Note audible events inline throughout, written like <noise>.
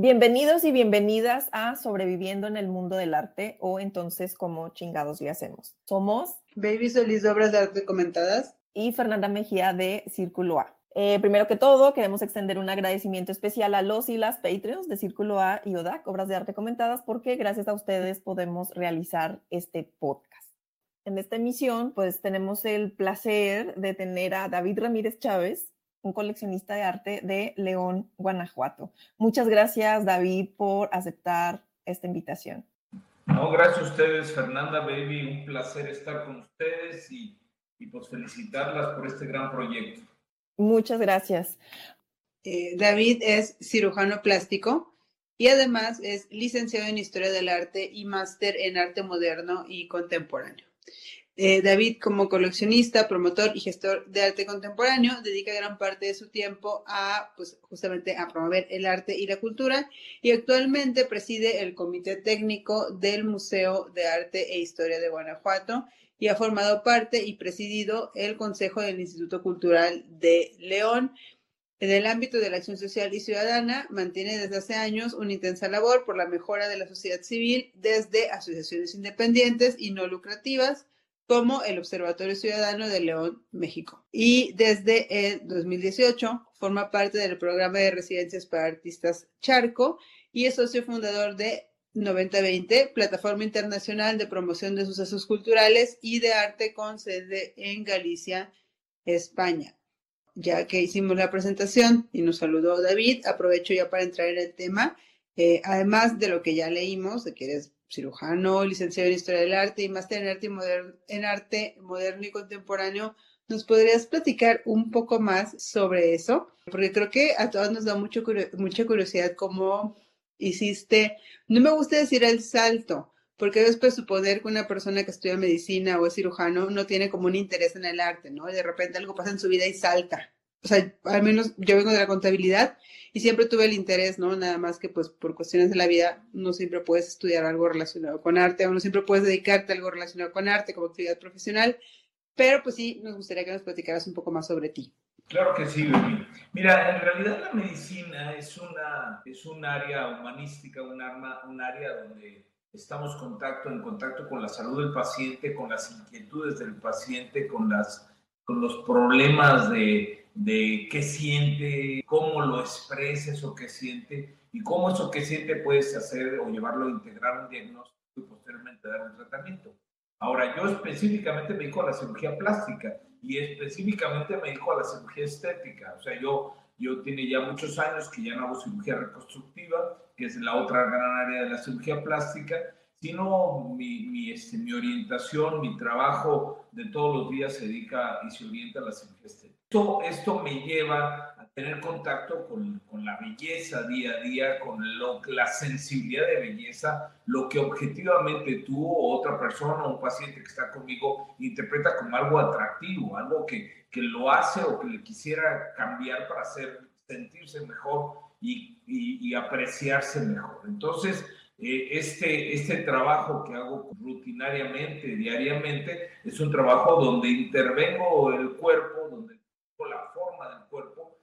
Bienvenidos y bienvenidas a Sobreviviendo en el Mundo del Arte o entonces como chingados le hacemos. Somos Baby Solís de Obras de Arte Comentadas y Fernanda Mejía de Círculo A. Eh, primero que todo, queremos extender un agradecimiento especial a los y las Patreons de Círculo A y ODAC, Obras de Arte Comentadas, porque gracias a ustedes podemos realizar este podcast. En esta emisión, pues tenemos el placer de tener a David Ramírez Chávez, un coleccionista de arte de León, Guanajuato. Muchas gracias, David, por aceptar esta invitación. No, gracias a ustedes, Fernanda Baby. Un placer estar con ustedes y, y pues felicitarlas por este gran proyecto. Muchas gracias. Eh, David es cirujano plástico y además es licenciado en Historia del Arte y máster en Arte Moderno y Contemporáneo. Eh, David, como coleccionista, promotor y gestor de arte contemporáneo, dedica gran parte de su tiempo a, pues, justamente a promover el arte y la cultura y actualmente preside el comité técnico del Museo de Arte e Historia de Guanajuato y ha formado parte y presidido el Consejo del Instituto Cultural de León. En el ámbito de la acción social y ciudadana, mantiene desde hace años una intensa labor por la mejora de la sociedad civil desde asociaciones independientes y no lucrativas, como el Observatorio Ciudadano de León, México. Y desde el 2018 forma parte del programa de residencias para artistas Charco y es socio fundador de 9020, plataforma internacional de promoción de sucesos culturales y de arte con sede en Galicia, España. Ya que hicimos la presentación y nos saludó David, aprovecho ya para entrar en el tema. Eh, además de lo que ya leímos, de que eres cirujano, licenciado en Historia del Arte y máster en arte, en arte moderno y contemporáneo. ¿Nos podrías platicar un poco más sobre eso? Porque creo que a todos nos da mucho, mucha curiosidad cómo hiciste, no me gusta decir el salto, porque después suponer que una persona que estudia medicina o es cirujano no tiene como un interés en el arte, ¿no? Y de repente algo pasa en su vida y salta. O sea, al menos yo vengo de la contabilidad y siempre tuve el interés, ¿no? Nada más que pues por cuestiones de la vida no siempre puedes estudiar algo relacionado con arte o no siempre puedes dedicarte a algo relacionado con arte como actividad profesional, pero pues sí, nos gustaría que nos platicaras un poco más sobre ti. Claro que sí, Baby. Mira, en realidad la medicina es, una, es un área humanística, un, arma, un área donde estamos contacto, en contacto con la salud del paciente, con las inquietudes del paciente, con, las, con los problemas de, de qué siente, cómo lo expresa eso que siente y cómo eso que siente puedes hacer o llevarlo a integrar un diagnóstico y posteriormente dar un tratamiento. Ahora, yo específicamente me dedico a la cirugía plástica y específicamente me dedico a la cirugía estética. O sea, yo, yo tiene ya muchos años que ya no hago cirugía reconstructiva, que es la otra gran área de la cirugía plástica, sino mi, mi, este, mi orientación, mi trabajo de todos los días se dedica y se orienta a la cirugía estética. Esto, esto me lleva a tener contacto con, con la belleza día a día, con lo, la sensibilidad de belleza, lo que objetivamente tú o otra persona o un paciente que está conmigo interpreta como algo atractivo, algo que, que lo hace o que le quisiera cambiar para hacer sentirse mejor y, y, y apreciarse mejor. Entonces, eh, este, este trabajo que hago rutinariamente, diariamente, es un trabajo donde intervengo el cuerpo, donde la forma del cuerpo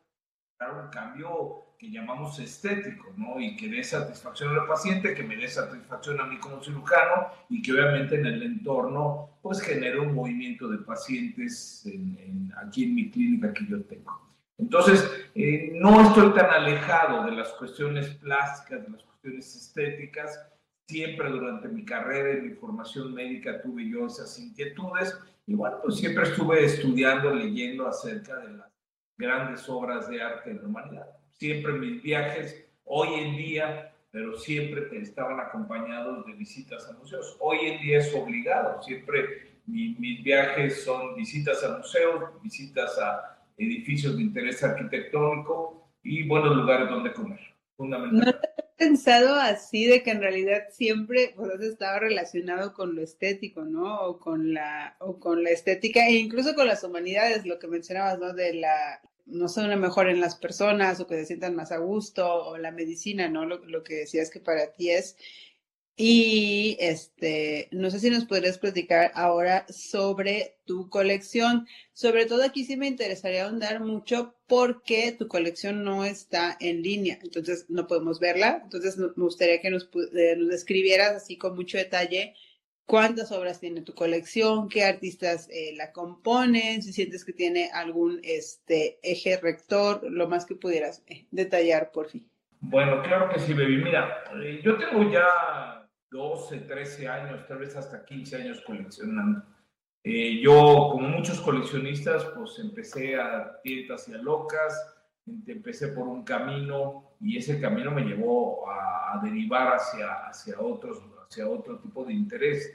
para un cambio que llamamos estético, ¿no? Y que dé satisfacción al paciente, que me dé satisfacción a mí como cirujano y que obviamente en el entorno pues genere un movimiento de pacientes en, aquí en mi clínica que yo tengo. Entonces, eh, no estoy tan alejado de las cuestiones plásticas, de las cuestiones estéticas. Siempre durante mi carrera y mi formación médica tuve yo esas inquietudes y bueno, pues siempre estuve estudiando, leyendo acerca de las grandes obras de arte de la humanidad. Siempre mis viajes, hoy en día, pero siempre estaban acompañados de visitas a museos. Hoy en día es obligado, siempre mis viajes son visitas a museos, visitas a edificios de interés arquitectónico y buenos lugares donde comer, fundamentalmente pensado así de que en realidad siempre pues, has estado relacionado con lo estético, ¿no? O con la, o con la estética e incluso con las humanidades, lo que mencionabas, ¿no? De la, no sé, una mejor en las personas o que se sientan más a gusto o la medicina, ¿no? Lo, lo que decías que para ti es. Y este, no sé si nos podrías platicar ahora sobre tu colección. Sobre todo aquí sí me interesaría ahondar mucho porque tu colección no está en línea, entonces no podemos verla. Entonces me gustaría que nos, eh, nos describieras así con mucho detalle cuántas obras tiene tu colección, qué artistas eh, la componen, si sientes que tiene algún este, eje rector, lo más que pudieras eh, detallar por fin. Bueno, claro que sí, baby. Mira, yo tengo ya 12, 13 años, tal vez hasta 15 años coleccionando. Eh, yo, como muchos coleccionistas, pues empecé a tiendas y a locas, empecé por un camino y ese camino me llevó a, derivar hacia, hacia, otros, hacia otro tipo de interés.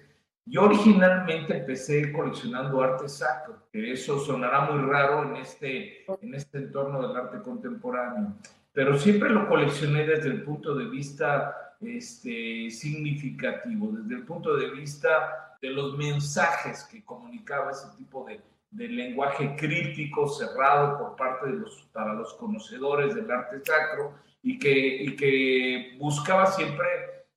Yo originalmente empecé coleccionando arte sacro, que eso sonará muy raro en este, en este entorno del arte contemporáneo, pero siempre lo coleccioné desde el punto de vista este, significativo desde el punto de vista de los mensajes que comunicaba ese tipo de, de lenguaje crítico cerrado por parte de los, para los conocedores del arte sacro y que, y que buscaba siempre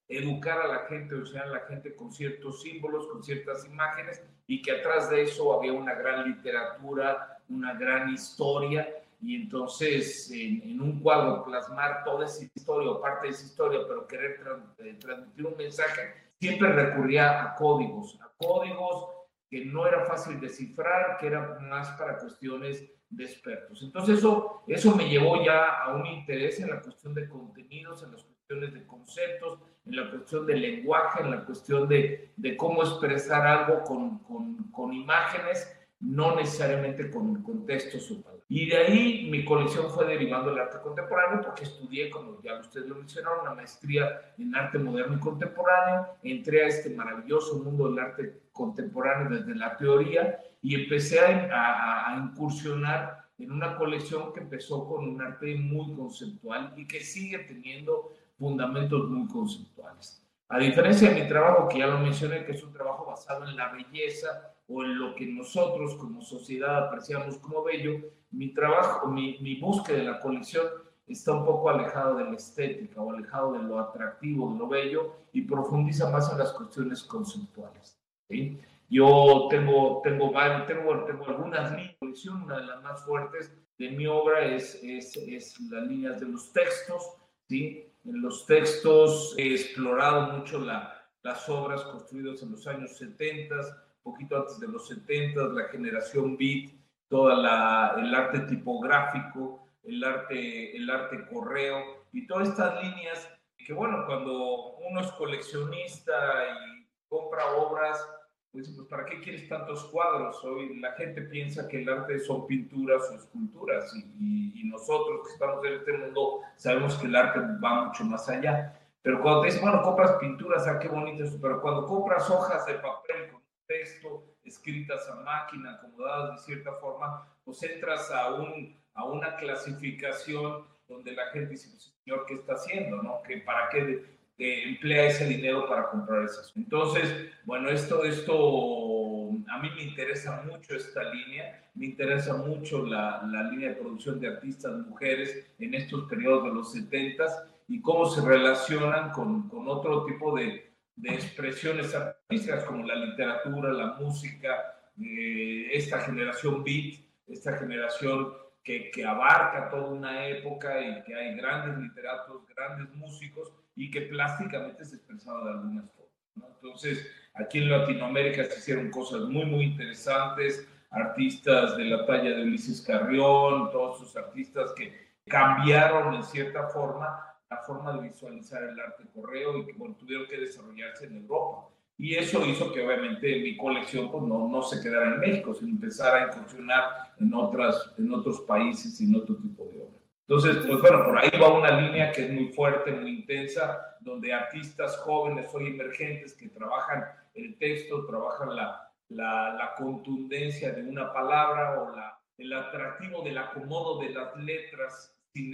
educar a la gente, o sea, a la gente con ciertos símbolos, con ciertas imágenes, y que atrás de eso había una gran literatura, una gran historia, y entonces en, un cuadro plasmar toda esa historia o parte de esa historia, pero querer eh, transmitir un mensaje, siempre recurría a códigos, a códigos que no era fácil descifrar, que era más para cuestiones de expertos. Entonces eso, eso me llevó ya a un interés en la cuestión de contenidos, en las cuestiones de conceptos, en la cuestión del lenguaje, en la cuestión de, de cómo expresar algo con, con, con imágenes, no necesariamente con, con textos o. Y de ahí mi colección fue derivando del arte contemporáneo porque estudié, como ya ustedes lo mencionaron, una maestría en arte moderno y contemporáneo. Entré a este maravilloso mundo del arte contemporáneo desde la teoría y empecé a, a, incursionar en una colección que empezó con un arte muy conceptual y que sigue teniendo fundamentos muy conceptuales. A diferencia de mi trabajo, que ya lo mencioné, que es un trabajo basado en la belleza o en lo que nosotros como sociedad apreciamos como bello, mi trabajo, mi, mi búsqueda de la colección está un poco alejado de la estética o alejado de lo atractivo, de lo bello y profundiza más en las cuestiones conceptuales. ¿sí? Yo tengo, tengo, tengo, tengo algunas líneas una de las más fuertes de mi obra es, es, es las líneas de los textos. ¿sí? En los textos he explorado mucho la, las obras construidas en los años 70, poquito antes de los 70, la generación beat, toda la, el arte tipográfico, el arte, el arte correo y todas estas líneas que bueno, cuando uno es coleccionista y compra obras, pues, pues ¿para qué quieres tantos cuadros? Hoy la gente piensa que el arte son pinturas o esculturas y, y, nosotros que estamos en este mundo sabemos que el arte va mucho más allá. Pero cuando te dicen, bueno, compras pinturas, ah, qué bonito eso, pero cuando compras hojas de papel con texto, escritas a máquina, acomodadas de cierta forma, pues entras a, un, a una clasificación donde la gente dice, pues, señor, ¿qué está haciendo? ¿no? ¿Que ¿Para qué emplea ese dinero para comprar esas? Entonces, bueno, esto, esto, a mí me interesa mucho esta línea, me interesa mucho la, la línea de producción de artistas mujeres en estos periodos de los 70 y cómo se relacionan con, con otro tipo de de expresiones artísticas como la literatura, la música, eh, esta generación beat, esta generación que, que, abarca toda una época y que hay grandes literatos, grandes músicos y que plásticamente se expresaba de algunas formas. Entonces, aquí en Latinoamérica se hicieron cosas muy, muy interesantes, artistas de la talla de Ulises Carrión, todos esos artistas que cambiaron en cierta forma forma de visualizar el arte correo y que bueno, tuvieron que desarrollarse en Europa. Y eso hizo que obviamente mi colección pues, no, no se quedara en México, sino empezara a incursionar en, otras, en otros países y en otro tipo de obras. Entonces, pues bueno, por ahí va una línea que es muy fuerte, muy intensa, donde artistas jóvenes o emergentes que trabajan el texto, trabajan la, la, la contundencia de una palabra o la, el atractivo del acomodo de las letras sin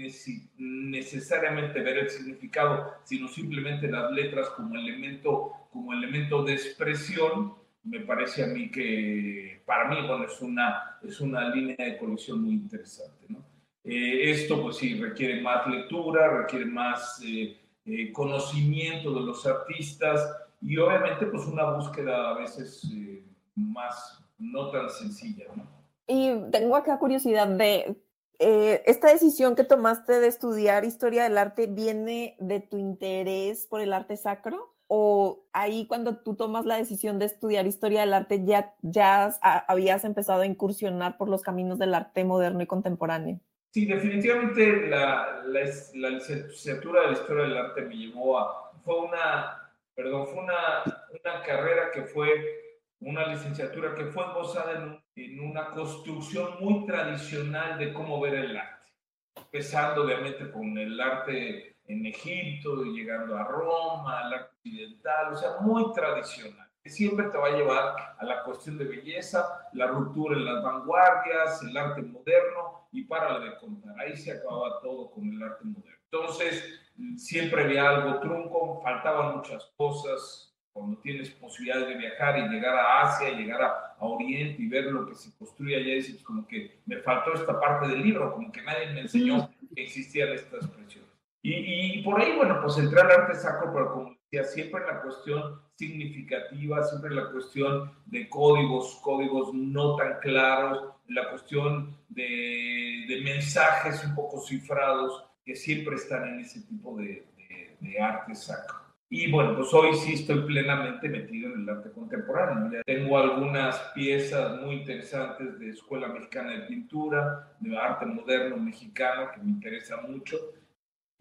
necesariamente ver el significado, sino simplemente las letras como elemento, como elemento de expresión, me parece a mí que para mí bueno, es, una, es una línea de colección muy interesante. Eh, esto pues sí requiere más lectura, requiere más eh, eh, conocimiento de los artistas y obviamente pues una búsqueda a veces más no tan sencilla. Y tengo acá curiosidad de, ¿esta decisión que tomaste de estudiar historia del arte viene de tu interés por el arte sacro? ¿O ahí cuando tú tomas la decisión de estudiar historia del arte ya, ya habías empezado a incursionar por los caminos del arte moderno y contemporáneo? Sí, definitivamente la, la, la licenciatura de la historia del arte me llevó a, fue una, perdón, fue una, una carrera que fue una licenciatura que fue esbozada en, en, una construcción muy tradicional de cómo ver el arte, empezando obviamente con el arte en Egipto, y llegando a Roma, al arte occidental, o sea, muy tradicional que siempre te va a llevar a la cuestión de belleza, la ruptura en las vanguardias, el arte moderno y para de contar. Ahí se acababa todo con el arte moderno. Entonces, siempre había algo trunco, faltaban muchas cosas. Cuando tienes posibilidades de viajar y llegar a Asia, llegar a, Oriente y ver lo que se construye allá, dices como que me faltó esta parte del libro, como que nadie me enseñó que existían estas expresiones. Y, y por ahí, bueno, pues entré al arte sacro, pero como siempre la cuestión significativa, siempre la cuestión de códigos, códigos no tan claros, la cuestión de, de mensajes un poco cifrados que siempre están en ese tipo de, de, arte sacro. Y bueno, pues hoy sí estoy plenamente metido en el arte contemporáneo. tengo algunas piezas muy interesantes de Escuela Mexicana de Pintura, de arte moderno mexicano, que me interesa mucho.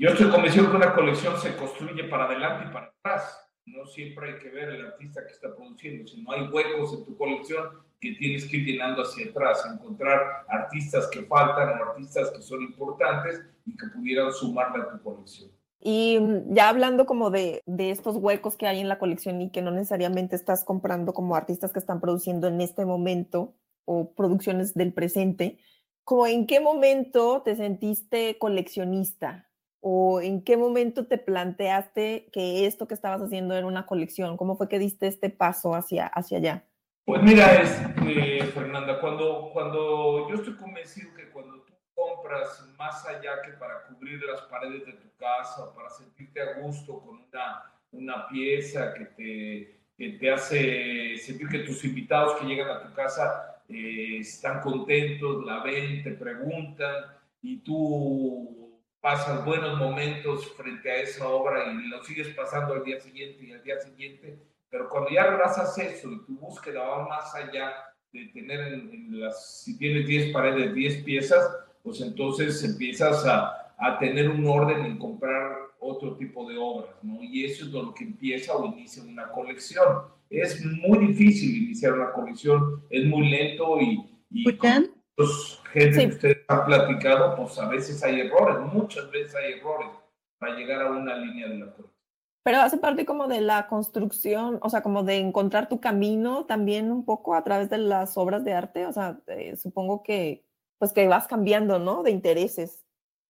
Yo estoy convencido que una colección se construye para adelante y para atrás. No siempre hay que ver el artista que está produciendo, si no hay huecos en tu colección que tienes que ir llenando hacia atrás, encontrar artistas que faltan o artistas que son importantes y que pudieran sumarle a tu colección. Y mm, ya hablando como de, de, estos huecos que hay en la colección y que no necesariamente estás comprando como artistas que están produciendo en este momento o producciones del presente, como en qué momento te sentiste coleccionista? ¿O en qué momento te planteaste que esto que estabas haciendo era una colección? ¿Cómo fue que diste este paso hacia, hacia allá? Pues mira, este, Fernanda, cuando, cuando yo estoy convencido que cuando tú compras más allá que para cubrir las paredes de tu casa, para sentirte a gusto con una, una pieza que te, que te hace sentir que tus invitados que llegan a tu casa eh, están contentos, la ven, te preguntan y tú pasas buenos momentos frente a esa obra y lo sigues pasando al día siguiente y al día siguiente, pero cuando ya abrazas eso y tu búsqueda va más allá de tener en, las, si tienes 10 paredes, 10 piezas, pues entonces empiezas a, a, tener un orden en comprar otro tipo de obras, ¿no? Y eso es lo que empieza o inicia una colección. Es muy difícil iniciar una colección, es muy lento y los gente que ustedes han platicado, pues a veces hay errores, muchas veces hay errores para llegar a una línea de la colección. Pero hace parte como de la construcción, o sea, como de encontrar tu camino también un poco a través de las obras de arte, o sea, eh, supongo que pues que vas cambiando, ¿no? De intereses.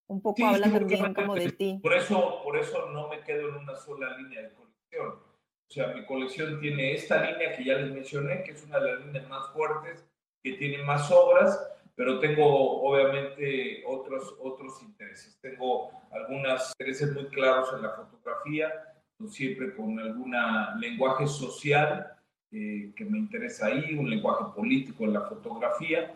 Un poco habla también como de ti. Por eso, por eso no me quedo en una sola línea de colección. O sea, mi colección tiene esta línea que ya les mencioné, que es una de las líneas más fuertes, que tiene más obras, pero tengo obviamente otros, otros intereses. Tengo algunos intereses muy claros en la fotografía, siempre con algún lenguaje social eh, que me interesa ahí, un lenguaje político en la fotografía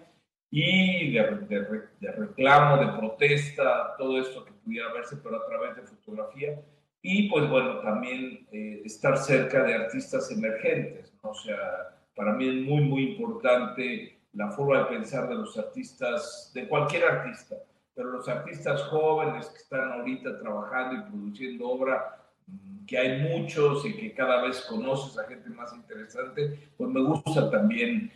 y de, de, reclamo, de protesta, todo esto que pudiera verse, pero a través de fotografía. Y pues bueno, también eh, estar cerca de artistas emergentes, o sea, para mí es muy, muy importante la forma de pensar de los artistas, de cualquier artista, pero los artistas jóvenes que están ahorita trabajando y produciendo obra, mm, que hay muchos y que cada vez conoces a gente más interesante, pues me gusta también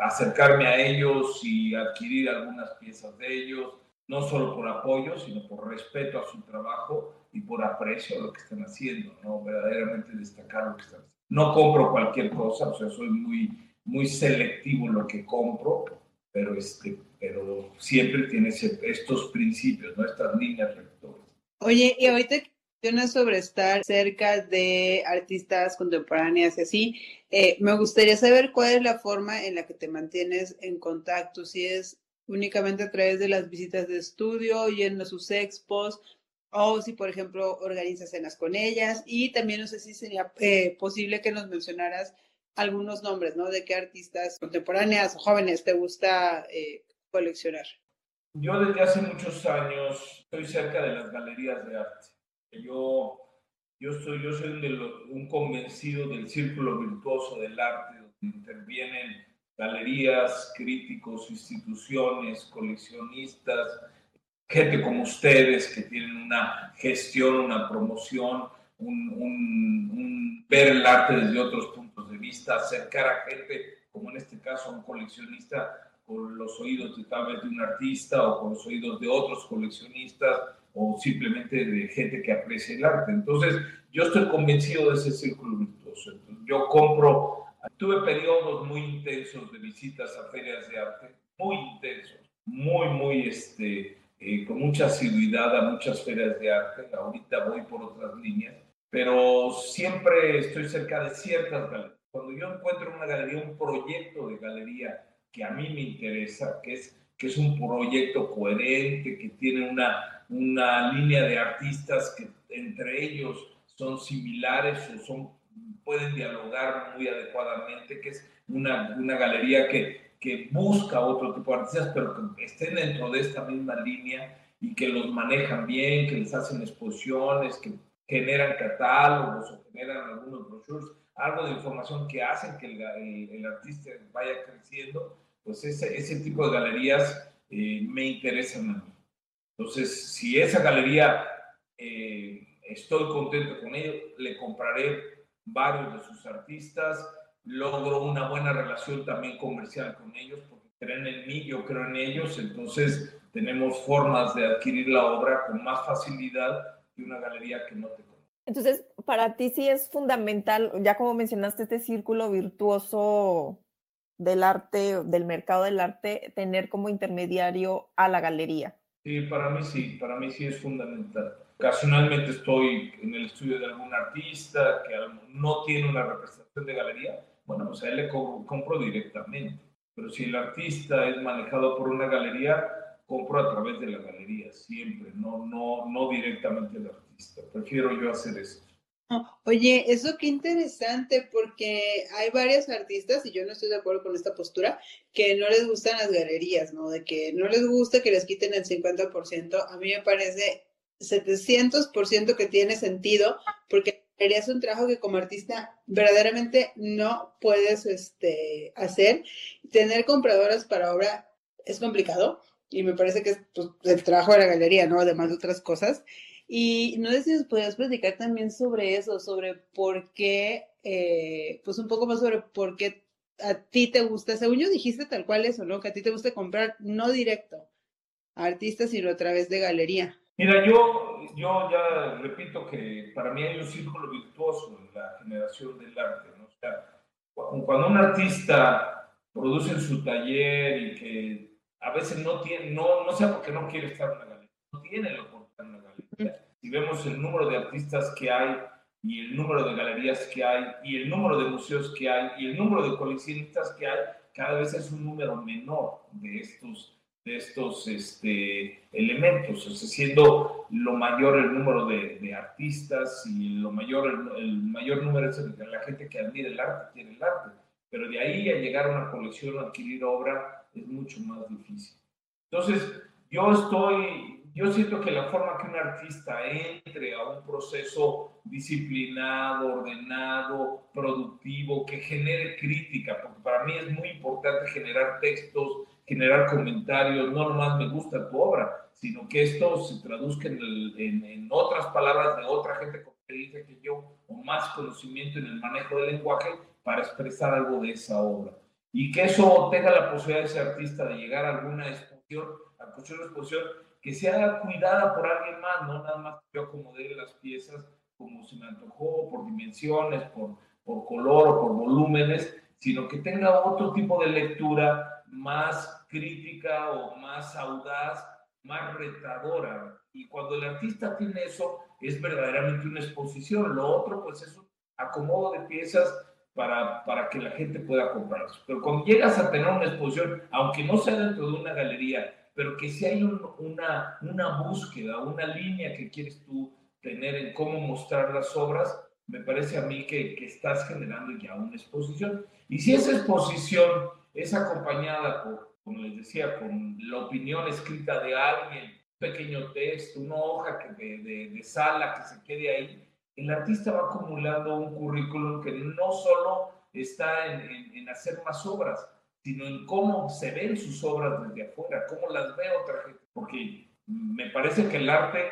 acercarme a ellos y adquirir algunas piezas de ellos, no solo por apoyo, sino por respeto a su trabajo y por aprecio a lo que están haciendo, ¿no? Verdaderamente destacar lo que están haciendo. No compro cualquier cosa, o sea, soy muy muy selectivo lo que compro, pero, este, pero siempre tiene estos principios, ¿no? estas líneas rectoras. Oye, y ahorita sobre estar cerca de artistas contemporáneas y así, eh, me gustaría saber cuál es la forma en la que te mantienes en contacto, si es únicamente a través de las visitas de estudio, yendo a sus expos, o si, por ejemplo, organizas cenas con ellas. Y también no sé si sería eh, posible que nos mencionaras algunos nombres, ¿no? De qué artistas contemporáneas o jóvenes te gusta eh, coleccionar. Yo desde hace muchos años estoy cerca de las galerías de arte. Yo, yo, soy, yo soy un convencido del círculo virtuoso del arte, donde intervienen galerías, críticos, instituciones, coleccionistas, gente como ustedes que tienen una gestión, una promoción, un, ver el arte desde otros de vista, acercar a gente, como en este caso a un coleccionista, con los oídos de tal vez de un artista o con los oídos de otros coleccionistas o simplemente de gente que aprecia el arte. Entonces, yo estoy convencido de ese círculo virtuoso. yo compro, tuve periodos muy intensos de visitas a ferias de arte, muy intensos, muy, muy, este, eh, con mucha asiduidad a muchas ferias de arte. Ahorita voy por otras líneas, pero siempre estoy cerca de ciertas galerías. Cuando yo encuentro una galería, un proyecto de galería que a mí me interesa, que es, que es un proyecto coherente, que tiene una, una línea de artistas que entre ellos son similares o son, pueden dialogar muy adecuadamente, que es una, una galería que, que busca otro tipo de artistas, pero que estén dentro de esta misma línea y que los manejan bien, que les hacen exposiciones, que generan catálogos o generan algunos brochures, algo de información que hacen que el, artista vaya creciendo, pues ese, ese tipo de galerías eh, me interesan a mí. Entonces, si esa galería eh, estoy contento con ello, le compraré varios de sus artistas, logro una buena relación también comercial con ellos, porque creen en mí, yo creo en ellos, entonces tenemos formas de adquirir la obra con más facilidad que una galería que no te. Entonces, para ti sí es fundamental, ya como mencionaste, este círculo virtuoso del arte, del mercado del arte, tener como intermediario a la galería. Sí, para mí sí, para mí sí es fundamental. Ocasionalmente estoy en el estudio de algún artista que no tiene una representación de galería, bueno, pues a él le compro, directamente. Pero si el artista es manejado por una galería, compro a través de la galería, siempre, no, no, no directamente el artista. Prefiero yo hacer eso. Oye, eso qué interesante, porque hay varios artistas, y yo no estoy de acuerdo con esta postura, que no les gustan las galerías, ¿no? De que no les gusta que les quiten el 50%. A mí me parece 700% que tiene sentido, porque es un trabajo que como artista verdaderamente no puedes este, hacer. Tener compradoras para obra es complicado y me parece que es pues, el trabajo de la galería, ¿no? Además de otras cosas. Y no sé si nos podías platicar también sobre eso, sobre por qué, eh, pues un poco más sobre por qué a ti te gusta, según yo dijiste tal cual eso, ¿no? Que a ti te gusta comprar no directo a artistas, sino a través de galería. Mira, yo, yo ya repito que para mí hay un círculo virtuoso en la generación del arte. ¿no? O sea, cuando un artista produce en su taller y que a veces no tiene, no, no sé por qué no quiere estar en una galería, no tiene la oportunidad. Si vemos el número de artistas que hay y el número de galerías que hay y el número de museos que hay y el número de coleccionistas que hay, cada vez es un número menor de estos de estos este, elementos, o siendo lo mayor el número de, artistas y lo mayor el, mayor número de la gente que admira el arte, tiene el arte, pero de ahí a llegar a una colección, adquirir obra, es mucho más difícil. Entonces, yo estoy, yo siento que la forma que un artista entre a un proceso disciplinado, ordenado, productivo, que genere crítica, porque para mí es muy importante generar textos, generar comentarios, no nomás me gusta tu obra, sino que esto se traduzca en, en, otras palabras de otra gente con experiencia que yo o más conocimiento en el manejo del lenguaje para expresar algo de esa obra. Y que eso tenga la posibilidad de ese artista de llegar a alguna exposición, a cualquier exposición, que sea cuidada por alguien más, no nada más yo acomodé las piezas como se me antojó, por dimensiones, por, por color o por volúmenes, sino que tenga otro tipo de lectura más crítica o más audaz, más retadora. Y cuando el artista tiene eso, es verdaderamente una exposición. Lo otro, pues, es un acomodo de piezas para, para que la gente pueda comprarlas. Pero cuando llegas a tener una exposición, aunque no sea dentro de una galería, pero que si hay una, una búsqueda, una línea que quieres tú tener en cómo mostrar las obras, me parece a mí que, que estás generando ya una exposición. Y si esa exposición es acompañada por, como les decía, con la opinión escrita de alguien, pequeño texto, una hoja que de, de, sala que se quede ahí, el artista va acumulando un currículum que no solo está en, en, hacer más obras, sino en cómo se ven sus obras desde afuera, cómo las ve otra gente. Porque me parece que el arte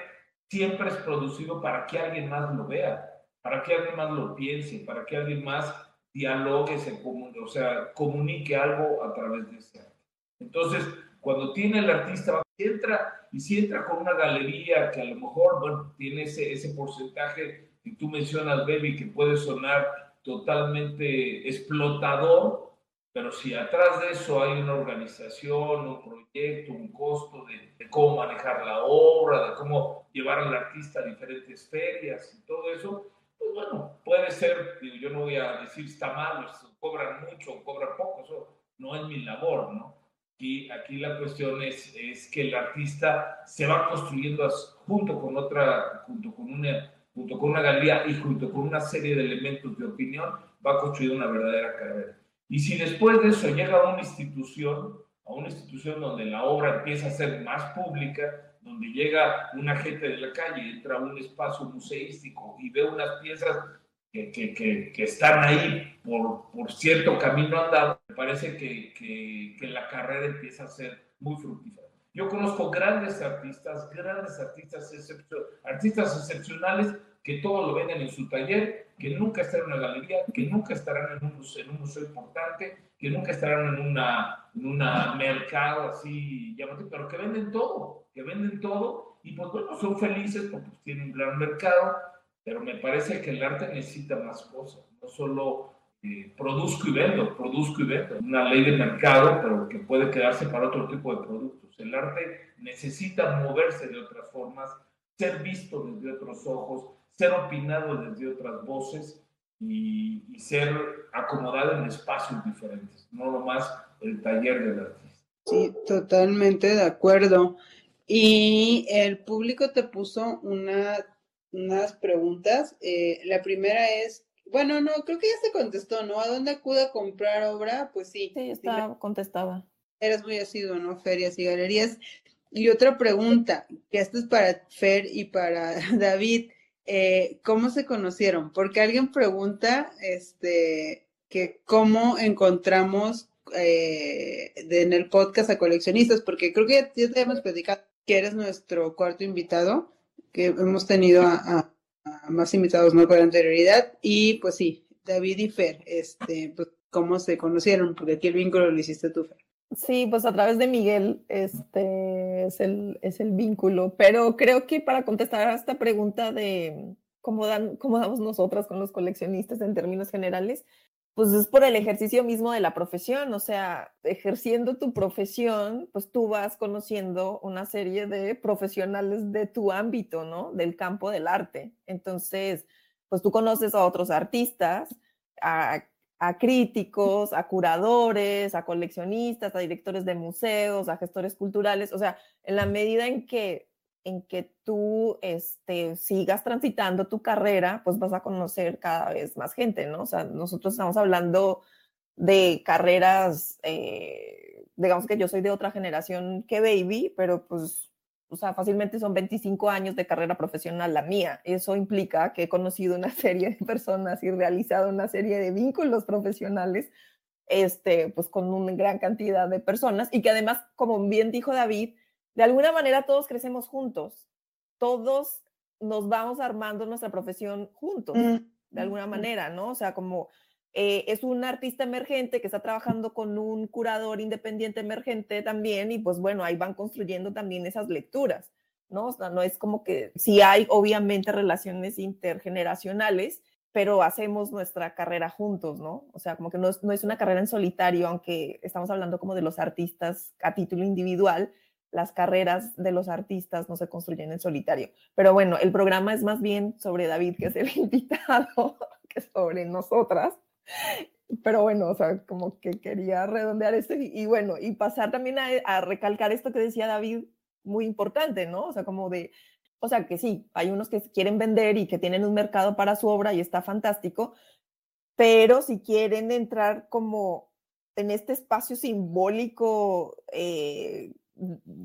siempre es producido para que alguien más lo vea, para que alguien más lo piense, para que alguien más dialogue, se o sea, comunique algo a través de ese arte. Entonces, cuando tiene el artista, entra y si entra con una galería que a lo mejor, bueno, tiene ese, ese porcentaje que tú mencionas, Baby, que puede sonar totalmente explotador, pero si atrás de eso hay una organización, un proyecto, un costo de, cómo manejar la obra, de cómo llevar al artista a diferentes ferias y todo eso, pues bueno, puede ser, yo no voy a decir está mal, cobran mucho o cobran poco, eso no es mi labor, ¿no? Y aquí la cuestión es, es que el artista se va construyendo junto con otra, junto con una junto con una galería y junto con una serie de elementos de opinión, va a construir una verdadera carrera. Y si después de eso llega a una institución, a una institución donde la obra empieza a ser más pública, donde llega una gente de la calle, entra a un espacio museístico y ve unas piezas que, que, que, están ahí por, por, cierto camino andado, me parece que, que la carrera empieza a ser muy fructífera. Yo conozco grandes artistas, grandes artistas, artistas excepcionales que todo lo venden en su taller, que nunca estarán en una galería, que nunca estarán en un en un museo importante, que nunca estarán en en una mercado así pero que venden todo, que venden todo y pues bueno, son felices porque tienen un gran mercado, pero me parece que el arte necesita más cosas, no solo eh, produzco y vendo, produzco y vendo, una ley de mercado, pero que puede quedarse para otro tipo de productos. El arte necesita moverse de otras formas, ser visto desde otros ojos, ser opinado desde otras voces y, ser acomodado en espacios diferentes, no nomás el taller del artista. Sí, totalmente de acuerdo. Y el público te puso una, unas preguntas. Eh, la primera es, bueno, no, creo que ya se contestó, ¿no? ¿A dónde acude a comprar obra? Pues sí. Sí, está contestada. Eres muy asiduo, ¿no? Ferias y galerías. Y otra pregunta, que esto es para Fer y para <laughs> David. Eh, ¿cómo se conocieron? Porque alguien pregunta, este, que cómo encontramos eh, en el podcast a coleccionistas, porque creo que ya, te hemos platicado que eres nuestro cuarto invitado, que hemos tenido a, más invitados no con anterioridad, y pues sí, David y Fer, este, pues, ¿cómo se conocieron? Porque aquí el vínculo lo hiciste tú, Fer. Sí, pues a través de Miguel este, es, el, es el vínculo, pero creo que para contestar a esta pregunta de cómo, dan, cómo damos nosotras con los coleccionistas en términos generales, pues es por el ejercicio mismo de la profesión, o sea, ejerciendo tu profesión, pues tú vas conociendo una serie de profesionales de tu ámbito, ¿no? Del campo del arte. Entonces, pues tú conoces a otros artistas, a a críticos, a curadores, a coleccionistas, a directores de museos, a gestores culturales, o sea, en la medida en que, en que tú este, sigas transitando tu carrera, pues vas a conocer cada vez más gente, ¿no? O sea, nosotros estamos hablando de carreras, eh, digamos que yo soy de otra generación que Baby, pero pues o sea, fácilmente son 25 años de carrera profesional la mía. Eso implica que he conocido una <laughs> serie de personas y realizado una serie de vínculos profesionales, este, pues con una gran cantidad de personas y que además, como bien dijo David, de alguna manera todos crecemos juntos, todos nos vamos armando nuestra profesión juntos, mm, de alguna manera, ¿no? O sea, como eh, es un artista emergente que está trabajando con un curador independiente emergente también y pues bueno, ahí van construyendo también esas lecturas, ¿no? O sea, no es como que sí hay obviamente relaciones intergeneracionales, pero hacemos nuestra carrera juntos, ¿no? O sea, como que no es, no es una carrera en solitario, aunque estamos hablando como de los artistas a título individual, las carreras de los artistas no se construyen en solitario. Pero bueno, el programa es más bien sobre David, que es el <laughs> invitado, que sobre nosotras. Pero bueno, o sea, como que quería redondear esto y, bueno, y pasar también a, recalcar esto que decía David, muy importante, ¿no? O sea, como de, o sea, que sí, hay unos que quieren vender y que tienen un mercado para su obra y está fantástico, pero si quieren entrar como en este espacio simbólico eh,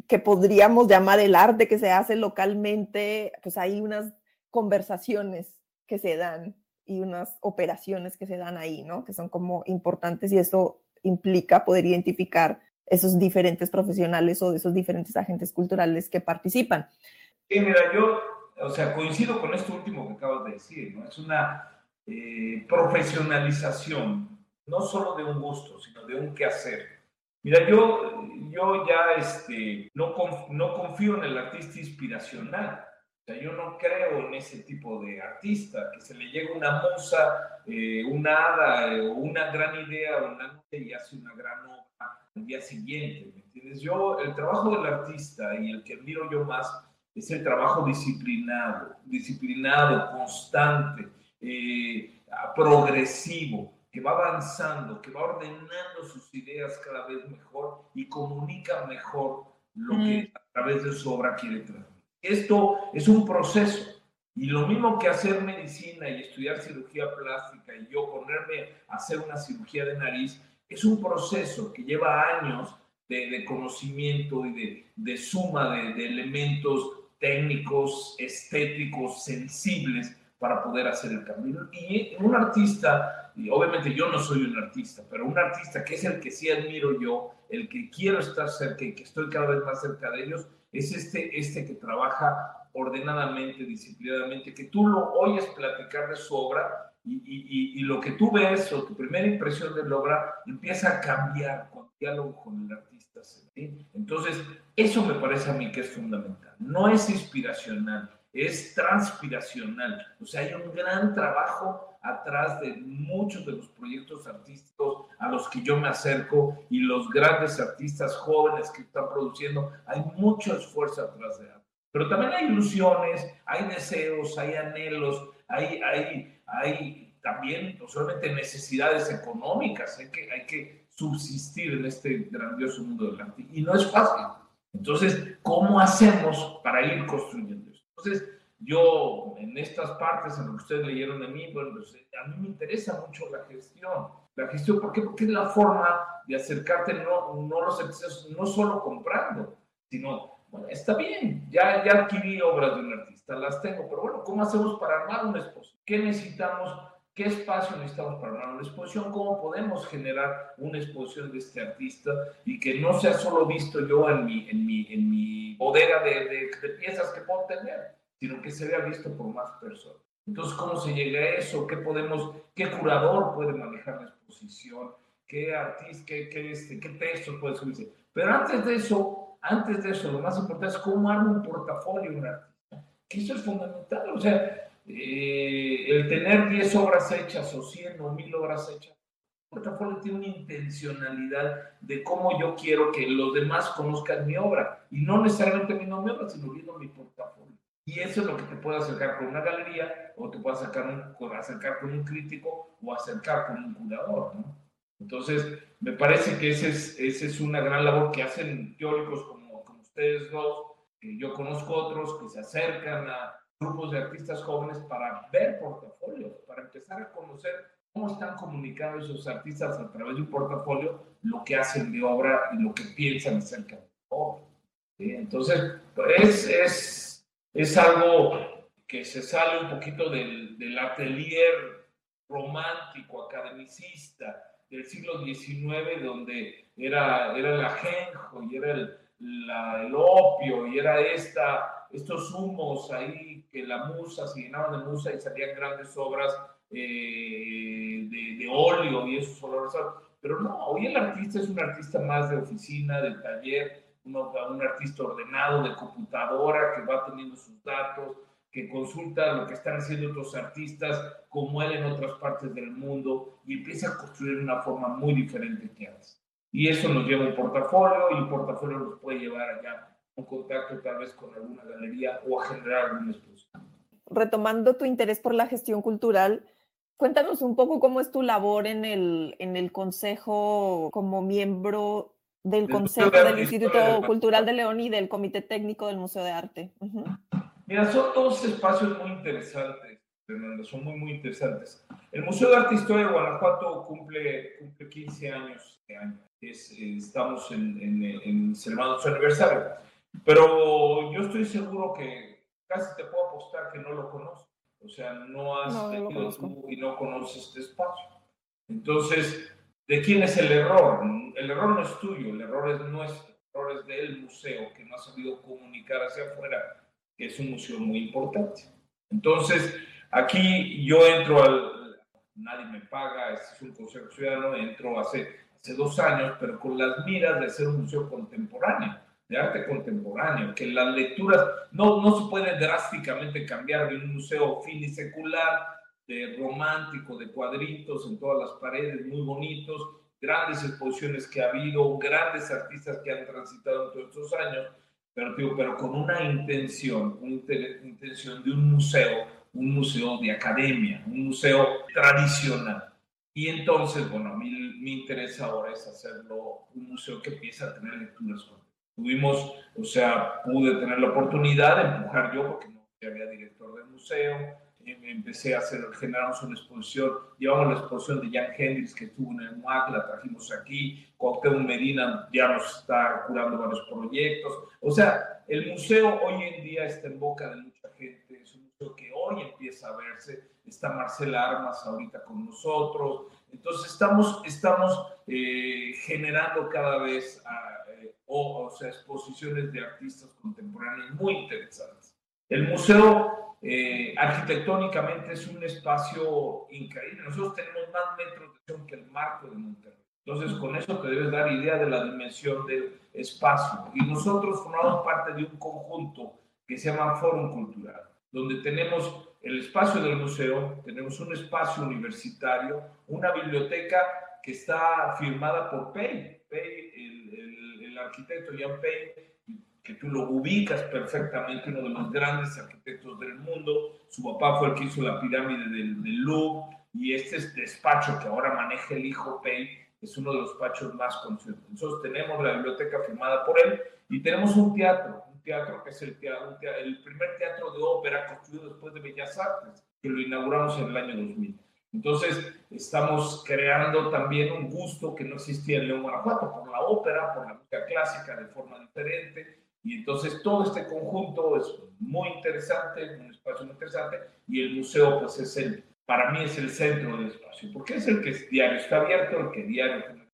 que podríamos llamar el arte que se hace localmente, pues hay unas conversaciones que se dan y unas operaciones que se dan ahí, ¿no? Que son como importantes y eso implica poder identificar esos diferentes profesionales o esos diferentes agentes culturales que participan. Sí, mira, yo, o sea, coincido con esto último que acabas de decir, ¿no? Es una eh, profesionalización, no solo de un gusto, sino de un quehacer. Mira, yo, yo ya este, no, no confío en el artista inspiracional. O sea, yo no creo en ese tipo de artista, que se le llega una musa, eh, una hada eh, o una gran idea una y hace una gran obra al día siguiente, ¿me entiendes? Yo, el trabajo del artista y el que admiro yo más es el trabajo disciplinado, disciplinado, constante, eh, progresivo, que va avanzando, que va ordenando sus ideas cada vez mejor y comunica mejor lo que a través de su obra quiere transmitir. Esto es un proceso. Y lo mismo que hacer medicina y estudiar cirugía plástica y yo ponerme a hacer una cirugía de nariz, es un proceso que lleva años de, conocimiento y de, de suma de, de, elementos técnicos, estéticos, sensibles para poder hacer el cambio. Y un artista, y obviamente yo no soy un artista, pero un artista que es el que sí admiro yo, el que quiero estar cerca y que estoy cada vez más cerca de ellos, es este, este que trabaja ordenadamente, disciplinadamente, que tú lo oyes platicar de su obra y, y, lo que tú ves o tu primera impresión de la obra empieza a cambiar con diálogo con el artista. Entonces, eso me parece a mí que es fundamental. No es inspiracional, es transpiracional. O sea, hay un gran trabajo atrás de muchos de los proyectos artísticos a los que yo me acerco y los grandes artistas jóvenes que están produciendo. Hay mucho esfuerzo atrás de eso. Pero también hay ilusiones, hay deseos, hay anhelos, hay, hay, hay también no solamente necesidades económicas, hay que, hay que subsistir en este grandioso mundo del arte. Y no es fácil. Entonces, ¿cómo hacemos para ir construyendo? Entonces, yo en estas partes, en lo que ustedes leyeron de mí, bueno, pues, a mí me interesa mucho la gestión. La gestión, ¿por qué? Porque es la forma de acercarte, no, no los excesos, no solo comprando, sino, bueno, está bien, ya, ya adquirí obras de un artista, las tengo, pero bueno, ¿cómo hacemos para armar una exposición? ¿Qué necesitamos? ¿Qué espacio necesitamos para una exposición? ¿Cómo podemos generar una exposición de este artista y que no sea solo visto yo en mi, en mi, en mi bodega de, de, de piezas que puedo tener? sino que se vea visto por más personas. Entonces, ¿cómo se llega a eso? ¿Qué podemos, qué curador puede manejar la exposición? ¿Qué artista, qué, qué, este, qué texto puede subirse? Pero antes de eso, antes de eso, lo más importante es cómo arma un portafolio un artista. Que eso es fundamental. O sea, eh, el tener 10 obras hechas o 100 o 1000 obras hechas, un portafolio tiene una intencionalidad de cómo yo quiero que los demás conozcan mi obra. Y no necesariamente mi nombre, sino viendo mi portafolio. Y eso es lo que te puede acercar con una galería, o te puede acercar, un, acercar con un crítico, o acercar con un curador, ¿no? Entonces, me parece que esa es, ese es una gran labor que hacen teóricos como, como ustedes dos, que yo conozco otros que se acercan a grupos de artistas jóvenes para ver portafolios, para empezar a conocer cómo están comunicados esos artistas a través de un portafolio, lo que hacen de obra y lo que piensan acerca de obra. Entonces, es, es es algo que se sale un poquito del, del atelier romántico, academicista del siglo XIX, donde era, era el ajenjo y era el, el opio y era esta, estos humos ahí que la musa se llenaban de musa y salían grandes obras eh, de, de, óleo y esos olores. Pero no, hoy el artista es un artista más de oficina, de taller, un artista ordenado de computadora que va teniendo sus datos, que consulta lo que están haciendo otros artistas como él en otras partes del mundo y empieza a construir una forma muy diferente que antes. Y eso nos lleva a un portafolio y un portafolio nos puede llevar allá a un contacto tal vez con alguna galería o a generar alguna exposición. Retomando tu interés por la gestión cultural, Cuéntanos un poco cómo es tu labor en el, en el consejo como miembro del Consejo del Instituto Cultural de León y del Comité Técnico del Museo de Arte. Mira, son dos espacios muy interesantes, son muy, muy interesantes. El Museo de Arte e Historia de Guanajuato cumple, cumple 15 años este año. Es, estamos en, en, en celebrando su aniversario. Pero yo estoy seguro que casi te puedo apostar que no lo conoces. O sea, no has tenido tú y no conoces este espacio. Entonces, ¿de quién es el error? El error no es tuyo, el error es nuestro, el error es del museo que no ha sabido comunicar hacia afuera que es un museo muy importante. Entonces, aquí yo entro al, nadie me paga, este es un consejo ciudadano, entro hace, hace dos años, pero con las miras de ser un museo contemporáneo, de arte contemporáneo, que las lecturas no, no se puede drásticamente cambiar de un museo finisecular, de romántico, de cuadritos en todas las paredes, muy bonitos, grandes exposiciones que ha habido, grandes artistas que han transitado en todos estos años, pero, pero con una intención, una intención de un museo, un museo de academia, un museo tradicional. Y entonces, bueno, a mi interés ahora es hacerlo un museo que empiece a tener lecturas. Tuvimos, o sea, pude tener la oportunidad de empujar yo, porque no había director del museo, empecé a hacer, generamos una exposición, llevamos la exposición de Jan Hendrix que estuvo en el MUAC, la trajimos aquí, Cuauhtémoc Medina ya nos está curando varios proyectos, o sea, el museo hoy en día está en boca de museo que hoy empieza a verse, está Marcela Armas ahorita con nosotros, entonces estamos, estamos eh, generando cada vez eh, o, o sea, exposiciones de artistas contemporáneos muy interesantes. El museo eh, arquitectónicamente es un espacio increíble. Nosotros tenemos más metros de que el marco de Monterrey. Entonces, con eso te debes dar idea de la dimensión del espacio. Y nosotros formamos parte de un conjunto que se llama Fórum Cultural, donde tenemos el espacio del museo, tenemos un espacio universitario, una biblioteca que está firmada por Pei. Pei el, arquitecto Jan Pei que tú lo ubicas perfectamente, uno de los grandes arquitectos del mundo. Su papá fue el que hizo la pirámide del, del Louvre y este es despacho que ahora maneja el hijo Pei es uno de los despachos más conocidos. Nosotros tenemos la biblioteca firmada por él y tenemos un teatro, teatro que es el, teatro, el primer teatro de ópera construido después de Bellas Artes, que lo inauguramos en el año 2000. Entonces, estamos creando también un gusto que no existía en León, Guanajuato, por la ópera, por la música clásica de forma diferente, y entonces todo este conjunto es muy interesante, un espacio muy interesante, y el museo pues es el, para mí es el centro del espacio, porque es el que es diario está abierto, el que diario tiene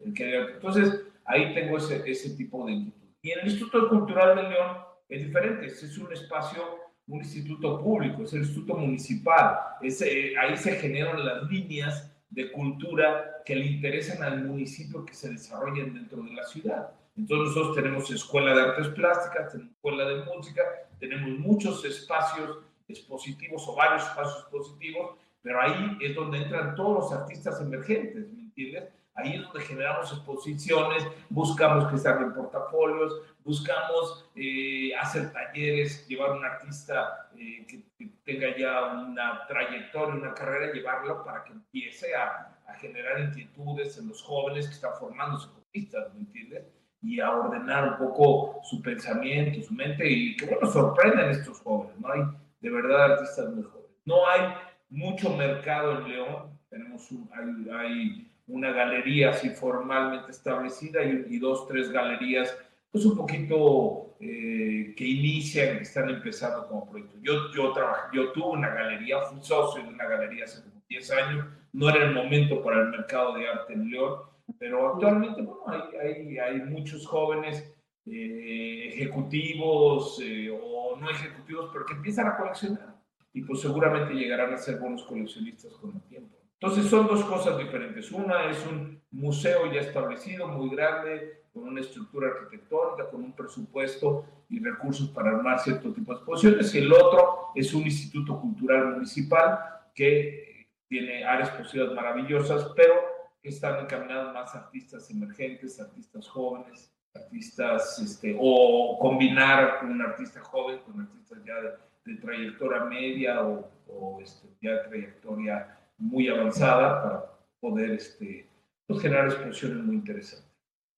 el que diario... Entonces ahí tengo ese, ese tipo de inquietud. Y en el Instituto Cultural de León es diferente, es un espacio, un instituto público, es el instituto municipal, es, eh, ahí se generan las líneas de cultura que le interesan al municipio que se desarrollen dentro de la ciudad. Entonces nosotros tenemos escuela de artes plásticas, tenemos escuela de música, tenemos muchos espacios expositivos o varios espacios expositivos, pero ahí es donde entran todos los artistas emergentes, ¿me entiendes? Ahí es donde generamos exposiciones, buscamos que salgan portafolios, buscamos eh, hacer talleres, llevar un artista eh, que, tenga ya una trayectoria, una carrera, llevarlo para que empiece a, generar inquietudes en los jóvenes que están formándose como artistas, ¿me entiendes? y a ordenar un poco su pensamiento, su mente y que bueno, sorprenden estos jóvenes, ¿no? Hay de verdad artistas mejores. No hay mucho mercado en León, tenemos un, hay, una galería así formalmente establecida y, y, dos, tres galerías pues un poquito eh, que inician, que están empezando como proyecto. Yo, yo, trabajé, yo tuve una galería, fui socio de una galería hace como 10 años, no era el momento para el mercado de arte en León, pero actualmente, bueno, hay, hay, hay muchos jóvenes eh, ejecutivos eh, o no ejecutivos, pero que empiezan a coleccionar y pues seguramente llegarán a ser buenos coleccionistas con el tiempo. Entonces son dos cosas diferentes. Una es un museo ya establecido, muy grande, con una estructura arquitectónica, con un presupuesto y recursos para armar cierto tipo de exposiciones. Y el otro es un instituto cultural municipal que tiene áreas posibles maravillosas, pero están encaminados más artistas emergentes, artistas jóvenes, artistas, este, o combinar un artista joven con artistas ya de, trayectoria media o, o este, ya de trayectoria muy avanzada para poder este, pues, generar exposiciones muy interesantes.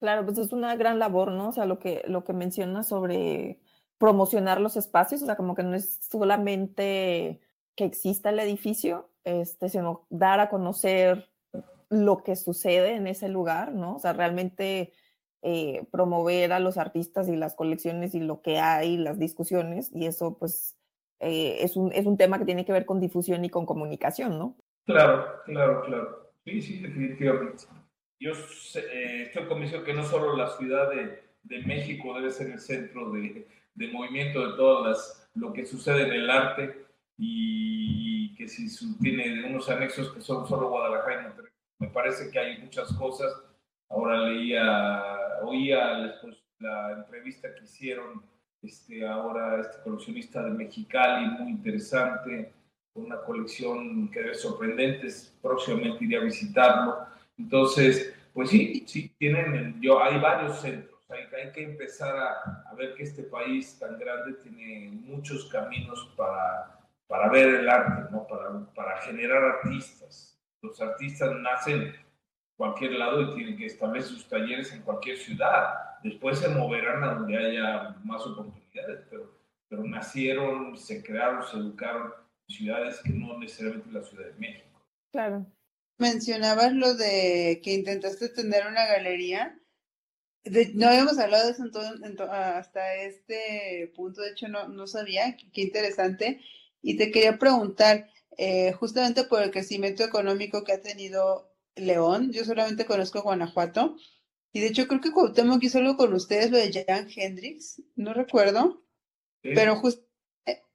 Claro, pues es una gran labor, ¿no? O sea, lo que, lo que menciona sobre promocionar los espacios, o sea, como que no es solamente que exista el edificio, este, sino dar a conocer lo que sucede en ese lugar, ¿no? O sea, realmente eh, promover a los artistas y las colecciones y lo que hay, las discusiones, y eso pues eh, es, un, es un tema que tiene que ver con difusión y con comunicación, ¿no? Claro, claro, claro. Sí, sí, definitivamente. Yo eh, estoy convencido que no solo la Ciudad de, México debe ser el centro de, movimiento de todo las, lo que sucede en el arte y que si tiene unos anexos que son solo Guadalajara. Me parece que hay muchas cosas. Ahora leía oía la, entrevista que hicieron este, ahora este coleccionista de Mexicali, muy interesante, una colección que es sorprendente, próximamente iré a visitarlo. Entonces, pues sí, sí, tienen, yo, hay varios centros, hay, hay que empezar a, a, ver que este país tan grande tiene muchos caminos para, para ver el arte, ¿no? para, para generar artistas. Los artistas nacen cualquier lado y tienen que establecer sus talleres en cualquier ciudad. Después se moverán a donde haya más oportunidades, pero, pero nacieron, se crearon, se educaron en ciudades que no necesariamente la Ciudad de México. Claro. Mencionabas lo de que intentaste tener una galería. no habíamos hablado de eso en hasta este punto, de hecho no, no sabía, qué, interesante. Y te quería preguntar, eh, justamente por el crecimiento económico que ha tenido León, yo solamente conozco Guanajuato. Y de hecho creo que Cuauhtémoc hizo algo con ustedes, lo de Jan Hendrix, no recuerdo, pero justo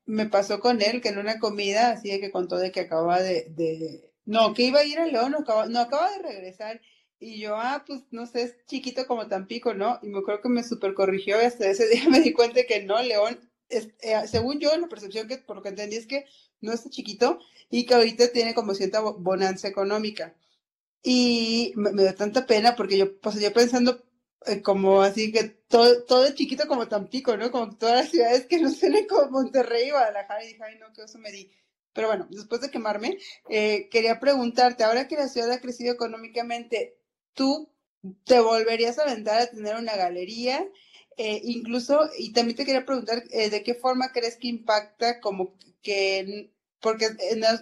me pasó con él que en una comida, así de que contó de que acababa de, no, que iba a ir a León, no acaba, no acaba de regresar. Y yo, ah, pues no sé, es chiquito como Tampico, ¿no? Y me creo que me super corrigió y hasta ese <laughs> día me di cuenta que no, León, es, eh, según yo, la percepción que por lo que entendí es que no está chiquito y que ahorita tiene como cierta bonanza económica. Y me, dio tanta pena porque yo, pues yo pensando como así que todo, todo chiquito como Tampico, ¿no? Como todas las ciudades que no tienen como Monterrey y Guadalajara. Y dije, ay, no, que eso me di. Pero bueno, después de quemarme, eh, quería preguntarte, ahora que la ciudad ha crecido económicamente, ¿tú te volverías a aventar a tener una galería? Eh, incluso, y también te quería preguntar, ¿de qué forma crees que impacta como que, porque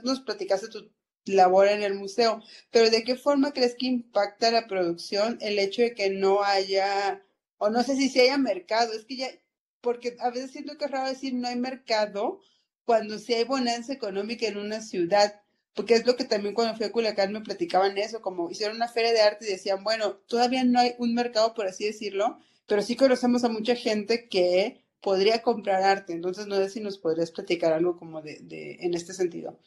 nos platicaste tu, labor en el museo, pero ¿de qué forma crees que impacta la producción el hecho de que no haya, o no sé si si haya mercado, es que ya, porque a veces siento que es raro decir no hay mercado cuando sí hay bonanza económica en una ciudad, porque es lo que también cuando fui a Culiacán me platicaban eso, como hicieron una feria de arte y decían, bueno, todavía no hay un mercado, por así decirlo, pero sí conocemos a mucha gente que podría comprar arte, entonces no sé si nos podrías platicar algo como de, de en este sentido.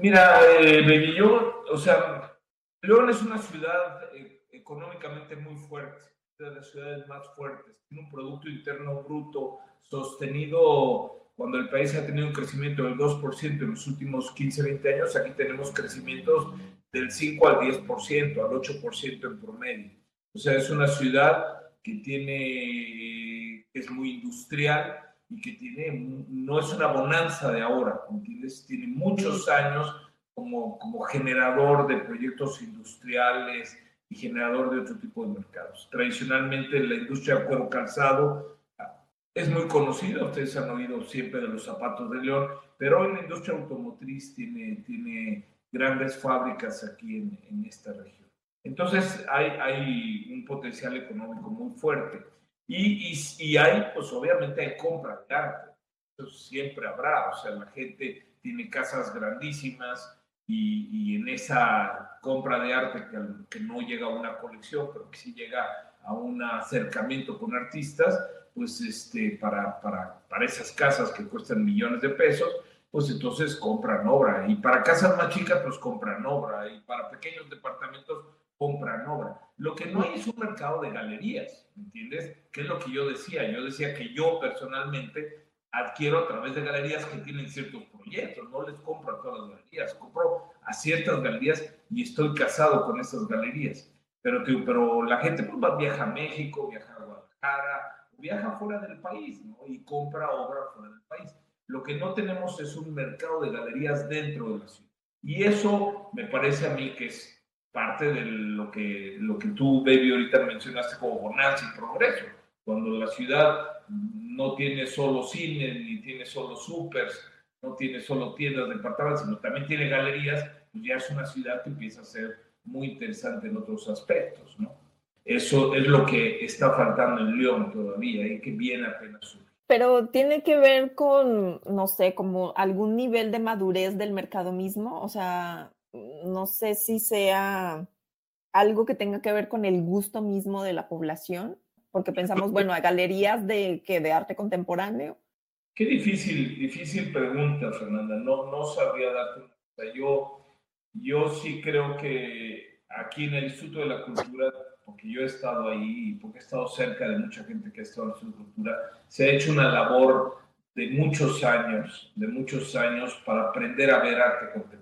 Mira, eh, yo, o sea, León es una ciudad eh, económicamente muy fuerte, de las ciudades más fuertes, tiene un Producto Interno Bruto sostenido cuando el país ha tenido un crecimiento del 2% en los últimos 15, 20 años, aquí tenemos crecimientos del 5 al 10%, al 8% en promedio. O sea, es una ciudad que tiene, es muy industrial, y que tiene, no es una bonanza de ahora, ¿entiendes? Tiene muchos años como, como generador de proyectos industriales y generador de otro tipo de mercados. Tradicionalmente la industria cuero calzado ah, es muy conocida, ustedes han oído siempre de los zapatos de León, pero hoy la industria automotriz tiene, tiene grandes fábricas aquí en, en esta región. Entonces hay, hay un potencial económico muy fuerte. Y, y, hay, pues obviamente hay compra de arte, eso siempre habrá, o sea, la gente tiene casas grandísimas y, y en esa compra de arte que, que, no llega a una colección, pero que sí llega a un acercamiento con artistas, pues este, para, para, para esas casas que cuestan millones de pesos, pues entonces compran obra. Y para casas más chicas, pues compran obra. Y para pequeños departamentos, compran obra. Lo que no hay es un mercado de galerías, ¿entiendes? Que es lo que yo decía. Yo decía que yo personalmente adquiero a través de galerías que tienen ciertos proyectos, no les compro a todas las galerías, compro a ciertas galerías y estoy casado con esas galerías. Pero, pero la gente pues, va, viaja a México, viaja a Guadalajara, viaja fuera del país ¿no? y compra obra fuera del país. Lo que no tenemos es un mercado de galerías dentro de la ciudad. Y eso me parece a mí que es parte de lo que, lo que tú, Baby, ahorita mencionaste como bonanza y progreso. Cuando la ciudad no tiene solo cine, ni tiene solo supers, no tiene solo tiendas departamentales, sino también tiene galerías, pues ya es una ciudad que empieza a ser muy interesante en otros aspectos, ¿no? Eso es lo que está faltando en León todavía y que viene apenas pero tiene que ver con, no sé, como algún nivel de madurez del mercado mismo. O sea, no sé si sea algo que tenga que ver con el gusto mismo de la población, porque pensamos, bueno, hay galerías de, que de arte contemporáneo. Qué difícil, difícil pregunta, Fernanda. No, no sabría darte una. Yo, yo sí creo que aquí en el Instituto de la Cultura porque yo he estado ahí y porque he estado cerca de mucha gente que ha estado en su cultura, se ha hecho una labor de muchos años, de muchos años para aprender a ver arte contemporáneo,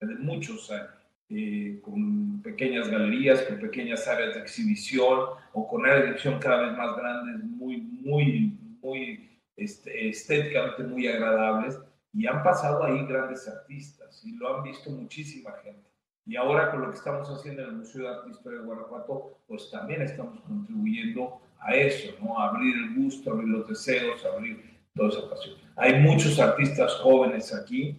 de muchos años, eh, con pequeñas galerías, con pequeñas áreas de exhibición o con áreas de exhibición cada vez más grandes, muy, muy, muy este, estéticamente muy agradables. Y han pasado ahí grandes artistas y lo han visto muchísima gente. Y ahora con lo que estamos haciendo en el Museo de Arte e Historia de Guanajuato, pues también estamos contribuyendo a eso, ¿no? A abrir el gusto, abrir los deseos, abrir toda esa pasión. Hay muchos artistas jóvenes aquí,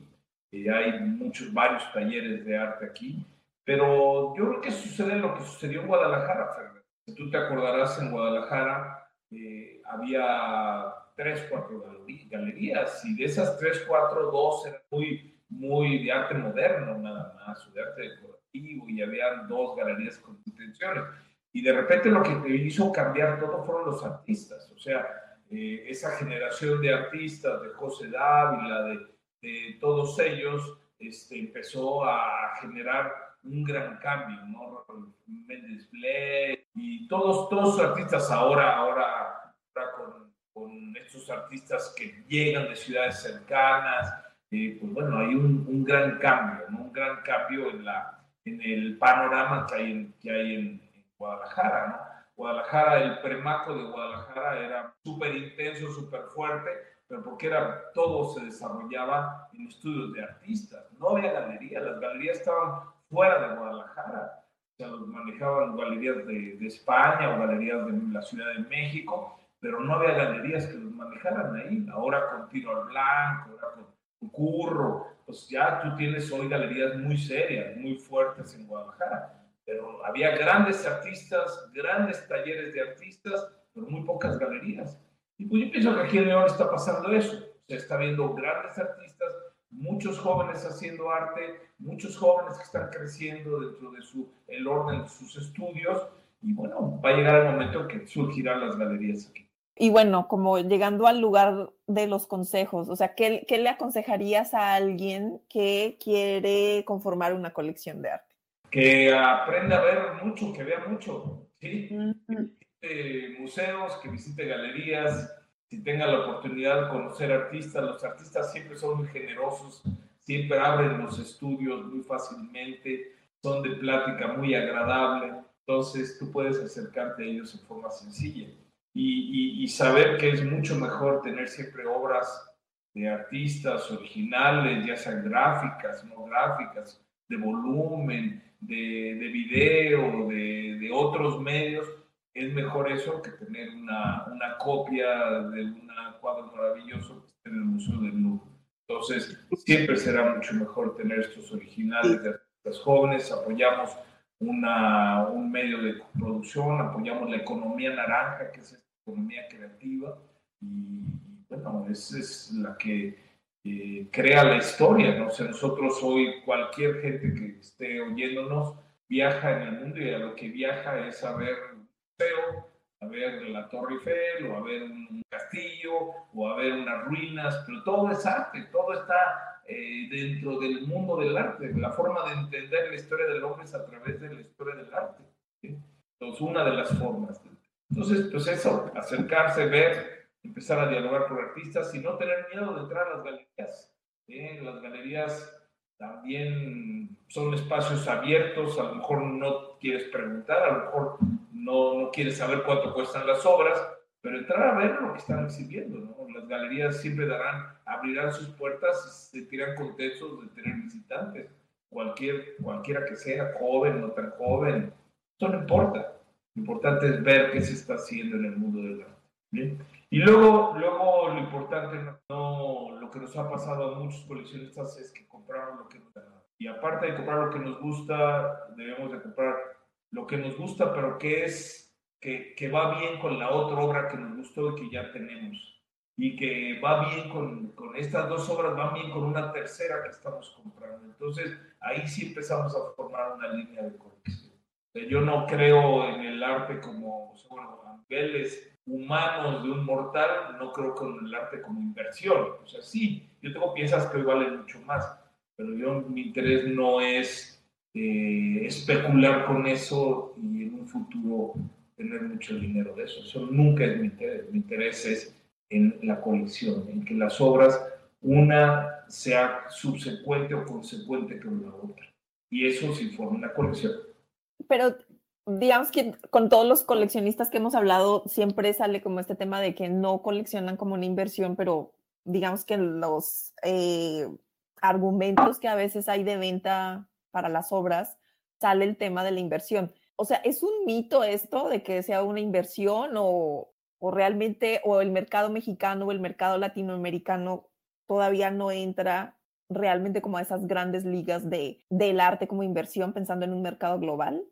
y hay muchos, varios talleres de arte aquí, pero yo creo que sucede lo que sucedió en Guadalajara, Fernando. Tú te acordarás, en Guadalajara eh, había tres, cuatro galerías, y de esas tres, cuatro, dos eran muy muy de arte moderno nada más, de arte decorativo, y había dos galerías con intenciones. Y de repente lo que hizo cambiar todo fueron los artistas, o sea, eh, esa generación de artistas, de José Dávila, de, de todos ellos, este, empezó a generar un gran cambio, ¿no? Méndez Blay y todos, todos los artistas ahora, ahora, ahora con, con estos artistas que llegan de ciudades cercanas, pues bueno, hay un, un, gran cambio, ¿no? un gran cambio en, la, en el panorama que hay en, que hay en, Guadalajara. ¿no? Guadalajara, el premaco de Guadalajara era súper intenso, súper fuerte, pero porque era, todo se desarrollaba en estudios de artistas. No había galerías, las galerías estaban fuera de Guadalajara. O sea, los manejaban galerías de, España o galerías de la Ciudad de México, pero no había galerías que los manejaran ahí. Ahora con Tiro al Blanco, ahora con curro, pues ya tú tienes hoy galerías muy serias, muy fuertes en Guadalajara, pero había grandes artistas, grandes talleres de artistas, pero muy pocas galerías. Y pues yo pienso que aquí en León está pasando eso, se está viendo grandes artistas, muchos jóvenes haciendo arte, muchos jóvenes que están creciendo dentro de su, el orden de sus estudios, y bueno, va a llegar el momento que surgirán las galerías aquí. Y bueno, como llegando al lugar de los consejos, o sea, ¿qué, ¿qué, le aconsejarías a alguien que quiere conformar una colección de arte? Que aprenda a ver mucho, que vea mucho, ¿sí? Que visite museos, que visite galerías, si tenga la oportunidad de conocer artistas. Los artistas siempre son muy generosos, siempre abren los estudios muy fácilmente, son de plática muy agradable, entonces tú puedes acercarte a ellos en forma sencilla y, saber que es mucho mejor tener siempre obras de artistas originales, ya sean gráficas, no gráficas, de volumen, de, de video, de, de, otros medios, es mejor eso que tener una, una copia de un cuadro maravilloso en el Museo del Louvre. Entonces, siempre será mucho mejor tener estos originales de artistas jóvenes, apoyamos una, un medio de producción, apoyamos la economía naranja, que es esta economía creativa, y, bueno, esa es la que eh, crea la historia, ¿no? O nosotros hoy, cualquier gente que esté oyéndonos, viaja en el mundo y a lo que viaja es a ver museo, a ver la Torre Eiffel, o a ver un castillo, o a ver unas ruinas, pero todo es arte, todo está eh, dentro del mundo del arte. La forma de entender la historia del hombre es a través de la historia del arte. Entonces, una de las formas. Entonces, pues eso, acercarse, ver, empezar a dialogar con artistas y no tener miedo de entrar a las galerías. Las galerías también son espacios abiertos, a lo mejor no quieres preguntar, a lo mejor no, no quieres saber cuánto cuestan las obras, pero entrar a ver lo que están exhibiendo. ¿no? Las galerías siempre darán, abrirán sus puertas y se tiran contentos de tener visitantes, cualquier, cualquiera que sea, joven, no tan joven, eso no importa. Lo importante es ver qué se está haciendo en el mundo del arte. ¿bien? Y luego, luego lo importante, no, lo que nos ha pasado a muchos coleccionistas es que compraron lo que. Y aparte de comprar lo que nos gusta, debemos de comprar lo que nos gusta, pero que es, que, que va bien con la otra obra que nos gustó y que ya tenemos. Y que va bien con, con estas dos obras, va bien con una tercera que estamos comprando. Entonces, ahí sí empezamos a formar una línea de colección. Yo no creo en el arte como, bueno, a niveles humanos de un mortal, no creo con el arte como inversión. O sea, sí, yo tengo piezas que valen mucho más, pero yo, mi interés no es eh, especular con eso y en un futuro tener mucho dinero de eso. Eso nunca es mi interés. Mi interés es en la colección, en que las obras, una sea subsecuente o consecuente con la otra. Y eso sí forma una colección. Pero digamos que con todos los coleccionistas que hemos hablado, siempre sale como este tema de que no coleccionan como una inversión, pero digamos que los eh, argumentos que a veces hay de venta para las obras, sale el tema de la inversión. O sea, ¿es un mito esto de que sea una inversión o, o realmente, o el mercado mexicano o el mercado latinoamericano todavía no entra realmente como a esas grandes ligas de, del arte como inversión pensando en un mercado global?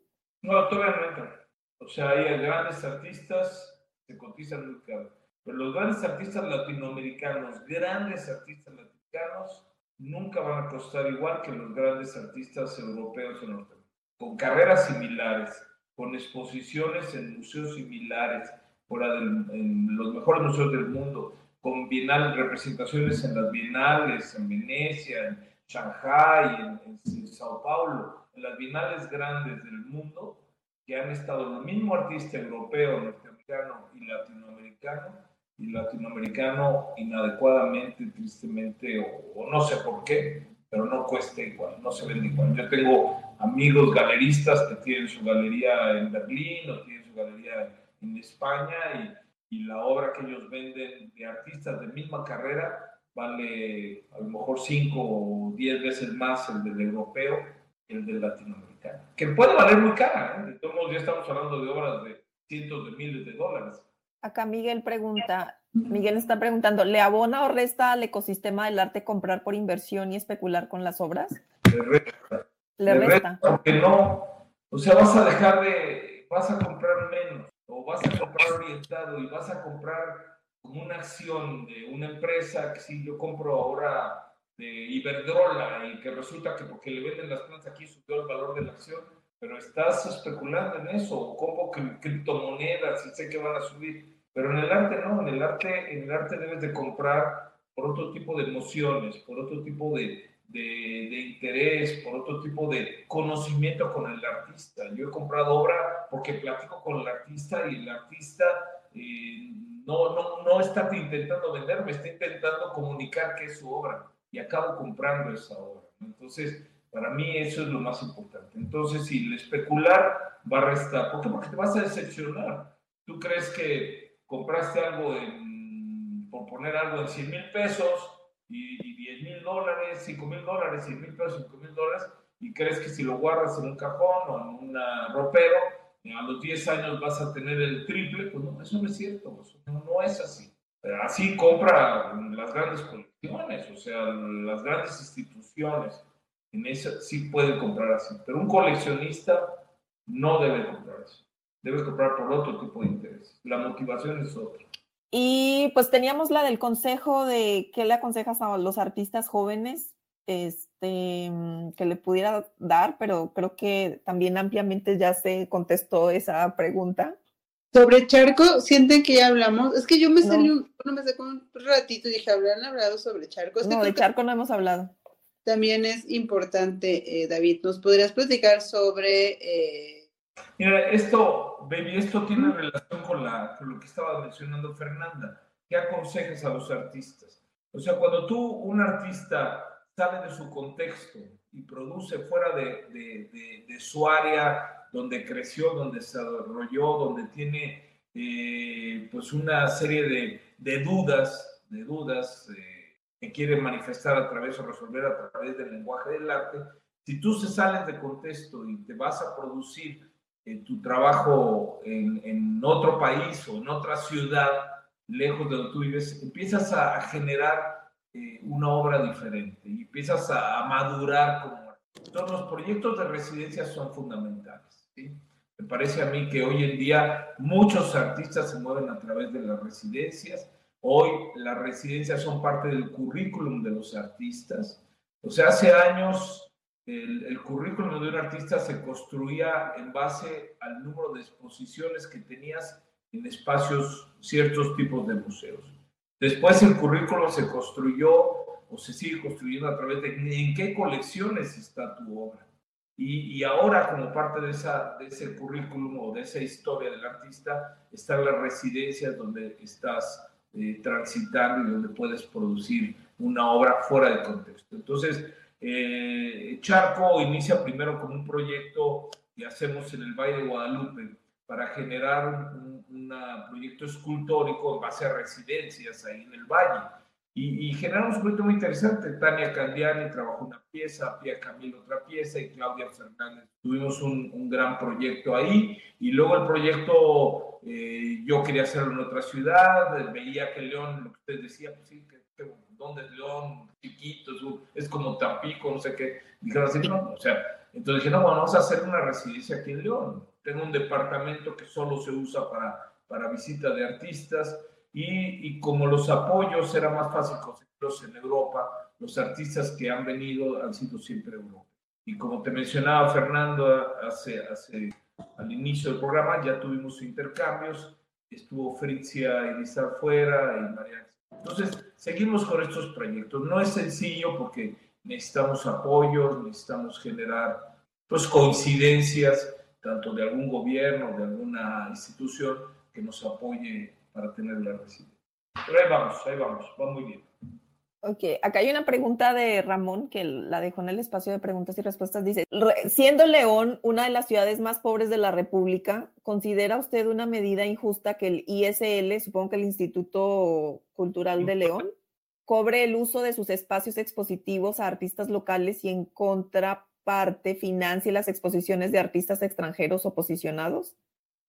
No, todavía no entra. O sea, hay grandes artistas que cotizan muy caro. Pero los grandes artistas latinoamericanos, grandes artistas latinoamericanos, nunca van a costar igual que los grandes artistas europeos en norteamericanos. Con carreras similares, con exposiciones en museos similares, fuera del, en los mejores museos del mundo, con bienal, representaciones en las bienales, en Venecia, en Shanghai, en, en Sao Paulo las bienales grandes del mundo que han estado el mismo artista europeo, norteamericano y latinoamericano, latinoamericano inadecuadamente, tristemente, o, no sé por qué, pero no cuesta igual, no se vende igual. Yo tengo amigos galeristas que tienen su galería en Berlín o tienen su galería en España y, y la obra que ellos venden de artistas de misma carrera vale a lo mejor 5 o 10 veces más el del europeo el del latinoamericano, que puede valer muy cara. ¿eh? De todos modos, ya estamos hablando de obras de cientos de miles de dólares. Acá Miguel pregunta, Miguel está preguntando, ¿le abona o resta al ecosistema del arte comprar por inversión y especular con las obras? Le resta. Le, resta. Porque no, o sea, vas a dejar de, vas a comprar menos, o vas a comprar orientado y vas a comprar como una acción de una empresa que si yo compro ahora de Iberdrola y que resulta que porque le venden las plantas aquí subió el valor de la acción, pero estás especulando en eso, o compro criptomonedas y sé que van a subir, pero en el arte no, en el arte, en el arte debes de comprar por otro tipo de emociones, por otro tipo de, de, de, interés, por otro tipo de conocimiento con el artista. Yo he comprado obra porque platico con el artista y el artista eh, no, no, no está intentando venderme, está intentando comunicar qué es su obra y acabo comprando esa obra. Entonces, para mí eso es lo más importante. Entonces, si el especular va a restar, ¿por qué? Porque te vas a decepcionar. Tú crees que compraste algo en, por poner algo en 100 mil pesos y, 10 mil dólares, 5 mil dólares, 100 mil pesos, 5 mil dólares, y crees que si lo guardas en un cajón o en un ropero, a los 10 años vas a tener el triple, pues no, eso no es cierto, no, es así. Pero así compra las grandes colecciones, o sea, las grandes instituciones. En eso sí pueden comprar así. Pero un coleccionista no debe comprar eso. Debe comprar por otro tipo de interés. La motivación es otra. Y pues teníamos la del consejo de qué le aconsejas a los artistas jóvenes este, que le pudiera dar, pero creo que también ampliamente ya se contestó esa pregunta. Sobre Charco, sienten que ya hablamos. Es que yo me salí un, no me saco un ratito y dije, ¿habrán hablado sobre Charco? no, de Charco no hemos hablado. También es importante, eh, David, ¿nos podrías platicar sobre... Eh... Mira, esto, baby, esto tiene relación con, la, con lo que estaba mencionando Fernanda. ¿Qué aconsejas a los artistas? O sea, cuando tú, un artista, sale de su contexto y produce fuera de, de, de, de su área donde creció, donde se desarrolló, donde tiene eh, pues una serie de, dudas de dudas, eh, que quiere manifestar a través o resolver a través del lenguaje del arte, si tú se sales de contexto y te vas a producir eh, tu trabajo en, en, otro país o en otra ciudad, lejos de donde tú vives, empiezas a, generar eh, una obra diferente y empiezas a, madurar como Todos los proyectos de residencia son fundamentales. ¿sí? Me parece a mí que hoy en día muchos artistas se mueven a través de las residencias. Hoy las residencias son parte del currículum de los artistas. O sea, hace años el, el, currículum de un artista se construía en base al número de exposiciones que tenías en espacios, ciertos tipos de museos. Después el currículum se construyó o se sigue construyendo a través de en qué colecciones está tu obra. Y, ahora, como parte de, esa, de ese currículum o de esa historia del artista, están las residencias donde estás eh, transitando y donde puedes producir una obra fuera de contexto. Entonces, eh, Charco inicia primero con un proyecto que hacemos en el Valle de Guadalupe para generar un, un proyecto escultórico en base a residencias ahí en el valle y, generamos un proyecto muy interesante. Tania Candiani trabajó una pieza, Pia Camilo otra pieza y Claudia Fernández. Tuvimos un, un gran proyecto ahí y luego el proyecto eh, yo quería hacerlo en otra ciudad, veía que León, lo que usted decía, pues sí, que, ¿dónde es León? Chiquito, es como Tampico, no sé qué. Dijeron así, no, o sea, entonces dije, no, bueno, vamos a hacer una residencia aquí en León. Tengo un departamento que solo se usa para, para visita de artistas y, como los apoyos era más fácil conseguirlos en Europa, los artistas que han venido han sido siempre Europa. Y como te mencionaba Fernando hace, hace, al inicio del programa, ya tuvimos intercambios, estuvo Fritzia Elisa fuera y María. Entonces, seguimos con estos proyectos. No es sencillo porque necesitamos apoyos, necesitamos generar pues, coincidencias, tanto de algún gobierno, de alguna institución que nos apoye para tener la residencia. Pero ahí vamos, ahí vamos, va muy bien. Ok, acá hay una pregunta de Ramón que la dejó en el espacio de preguntas y respuestas. Dice, siendo León una de las ciudades más pobres de la República, ¿considera usted una medida injusta que el ISL, supongo que el Instituto Cultural de León, cobre el uso de sus espacios expositivos a artistas locales y en contraparte financie las exposiciones de artistas extranjeros o posicionados?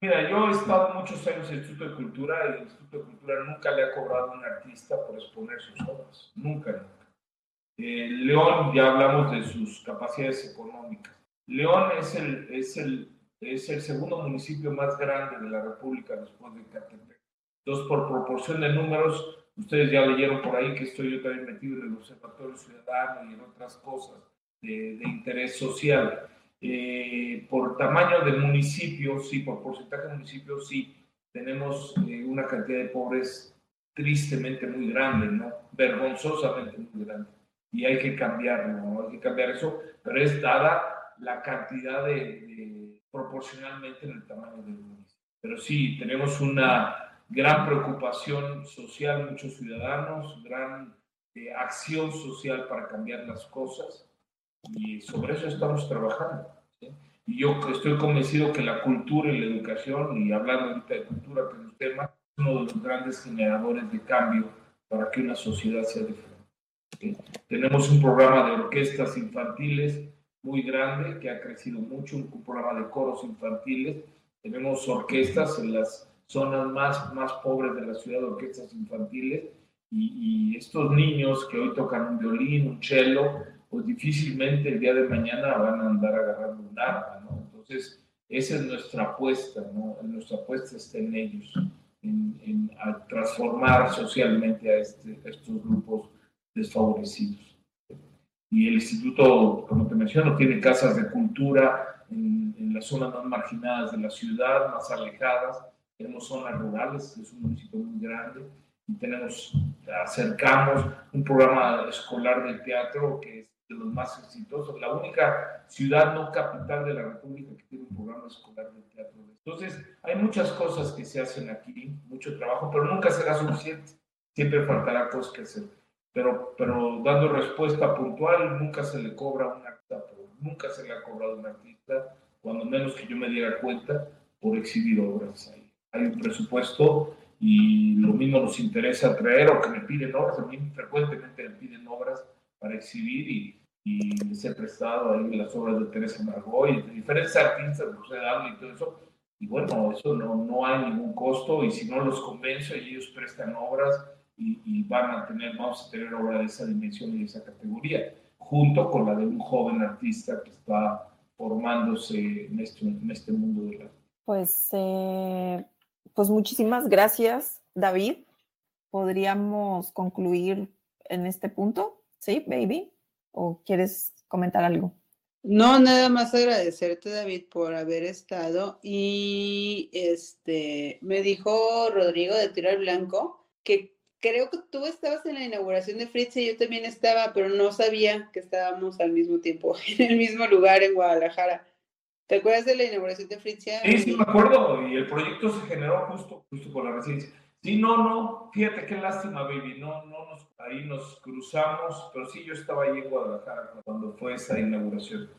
Mira, yo he estado muchos años en el Instituto de Cultura el Instituto de Cultura nunca le ha cobrado a un artista por exponer sus obras. Nunca, nunca. Eh, León, ya hablamos de sus capacidades económicas. León es el, es, el, es el segundo municipio más grande de la República después de Catepec. Entonces, por proporción de números, ustedes ya leyeron por ahí que estoy yo también metido en el Observatorio Ciudadano y en otras cosas de, de interés social. Eh, por tamaño de municipios, sí, por porcentaje de municipios, sí, tenemos eh, una cantidad de pobres tristemente muy grande, ¿no? Vergonzosamente muy grande. Y hay que cambiarlo, ¿no? Hay que cambiar eso, pero es dada la cantidad de, proporcionalmente en el tamaño del municipio. Pero sí, tenemos una gran preocupación social, muchos ciudadanos, gran eh, acción social para cambiar las cosas y sobre eso estamos trabajando. Y yo estoy convencido que la cultura y la educación, y hablando ahorita de cultura, que es un tema, es uno de los grandes generadores de cambio para que una sociedad sea diferente. Tenemos un programa de orquestas infantiles muy grande que ha crecido mucho, un programa de coros infantiles. Tenemos orquestas en las zonas más, más pobres de la ciudad, orquestas infantiles, y, y estos niños que hoy tocan un violín, un cello, pues difícilmente el día de mañana van a andar agarrando un arma, ¿no? Entonces, esa es nuestra apuesta, ¿no? Nuestra apuesta está en ellos, en, en transformar socialmente a, este, estos grupos desfavorecidos. Y el instituto, como te menciono, tiene casas de cultura en, en las zonas más marginadas de la ciudad, más alejadas. Tenemos zonas rurales, es un municipio muy grande, y tenemos, acercamos un programa escolar del teatro que es de los más exitosos, la única ciudad no capital de la República que tiene un programa escolar de teatro. Entonces, hay muchas cosas que se hacen aquí, mucho trabajo, pero nunca será suficiente. Siempre faltará cosas que hacer. Pero, pero dando respuesta puntual, nunca se le cobra un artista, nunca se le ha cobrado un artista, cuando menos que yo me diera cuenta, por exhibir obras ahí. Hay un presupuesto y lo mismo nos interesa traer o que me piden obras, a mí frecuentemente me piden obras para exhibir y, y les he prestado ahí las obras de Teresa Margot y de diferentes artistas, José Dable y todo eso. Y bueno, eso no, no hay ningún costo y si no los convenzo ellos prestan obras y, y, van a tener, vamos a tener obra de esa dimensión y de esa categoría, junto con la de un joven artista que está formándose en este, en este mundo de la... Pues, eh, pues muchísimas gracias, David. Podríamos concluir en este punto, ¿sí, baby? ¿O quieres comentar algo? No, nada más agradecerte, David, por haber estado. Y este me dijo Rodrigo de Tiro al Blanco que creo que tú estabas en la inauguración de Fritz y yo también estaba, pero no sabía que estábamos al mismo tiempo <laughs> en el mismo lugar en Guadalajara. ¿Te acuerdas de la inauguración de Fritz? Sí, sí, me acuerdo. Y el proyecto se generó justo, justo por la residencia. Sí, no, no, fíjate qué lástima, baby. No, no ahí nos cruzamos, pero sí, yo estaba ahí en Guadalajara cuando fue esa inauguración.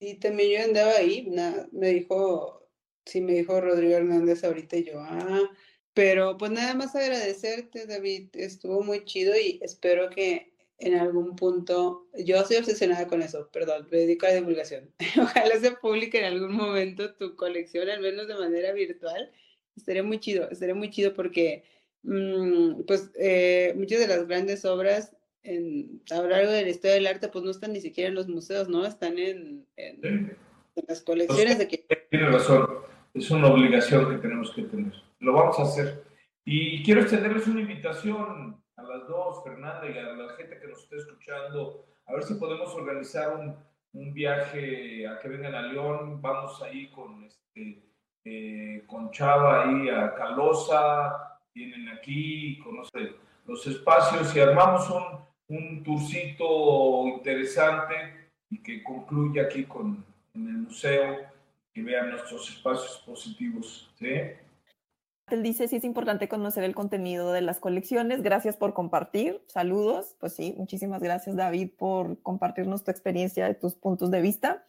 Sí, también yo andaba ahí. me dijo, sí, me dijo Rodrigo Hernández ahorita yo, ah, pero pues nada más agradecerte, David. Estuvo muy chido y espero que en algún punto, yo soy obsesionada con eso, perdón, me dedico a la divulgación. <laughs> Ojalá se publique en algún momento tu colección, al menos de manera virtual. Estaría muy chido, estaría muy chido porque mmm, pues eh, muchas de las grandes obras en, a lo largo de la historia del arte pues no están ni siquiera en los museos, ¿no? Están en, en, en las colecciones de que... Tiene razón, es una obligación que tenemos que tener lo vamos a hacer. Y quiero extenderles una invitación a las dos, Fernanda, y a la gente que nos esté escuchando, a ver si podemos organizar un, un viaje a que vengan a León. Vamos ahí con, este, eh, con Chava ahí a Calosa, vienen aquí, conocen los espacios y armamos un, un tourcito interesante y que concluya aquí con, en el museo, que vean nuestros espacios positivos. ¿sí? Él dice, sí es importante conocer el contenido de las colecciones. Gracias por compartir. Saludos. Pues sí, muchísimas gracias David por compartirnos tu experiencia, tus puntos de vista.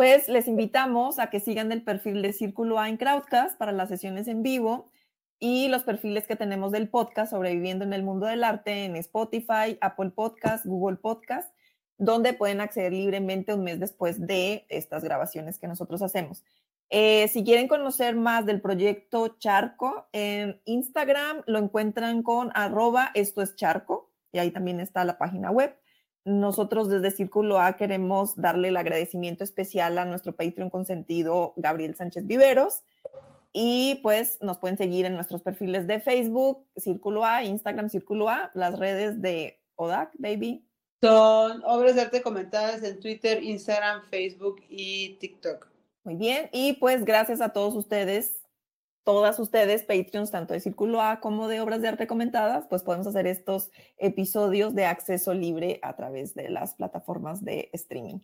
Pues les invitamos a que sigan el perfil de Círculo A en Crowdcast para las sesiones en vivo y los perfiles que tenemos del podcast Sobreviviendo en el Mundo del Arte en Spotify, Apple Podcast, Google Podcast, donde pueden acceder libremente un mes después de estas grabaciones que nosotros hacemos. Eh, si quieren conocer más del proyecto Charco, en Instagram lo encuentran con arroba esto es Charco y ahí también está la página web. Nosotros desde Círculo A queremos darle el agradecimiento especial a nuestro Patreon consentido Gabriel Sánchez Viveros y pues nos pueden seguir en nuestros perfiles de Facebook, Círculo A, Instagram, Círculo A, las redes de ODAC, baby. Son obras de arte comentadas en Twitter, Instagram, Facebook y TikTok. Muy bien, y pues gracias a todos ustedes, todas ustedes, Patreons, tanto de Círculo A como de Obras de Arte Comentadas, pues podemos hacer estos episodios de acceso libre a través de las plataformas de streaming.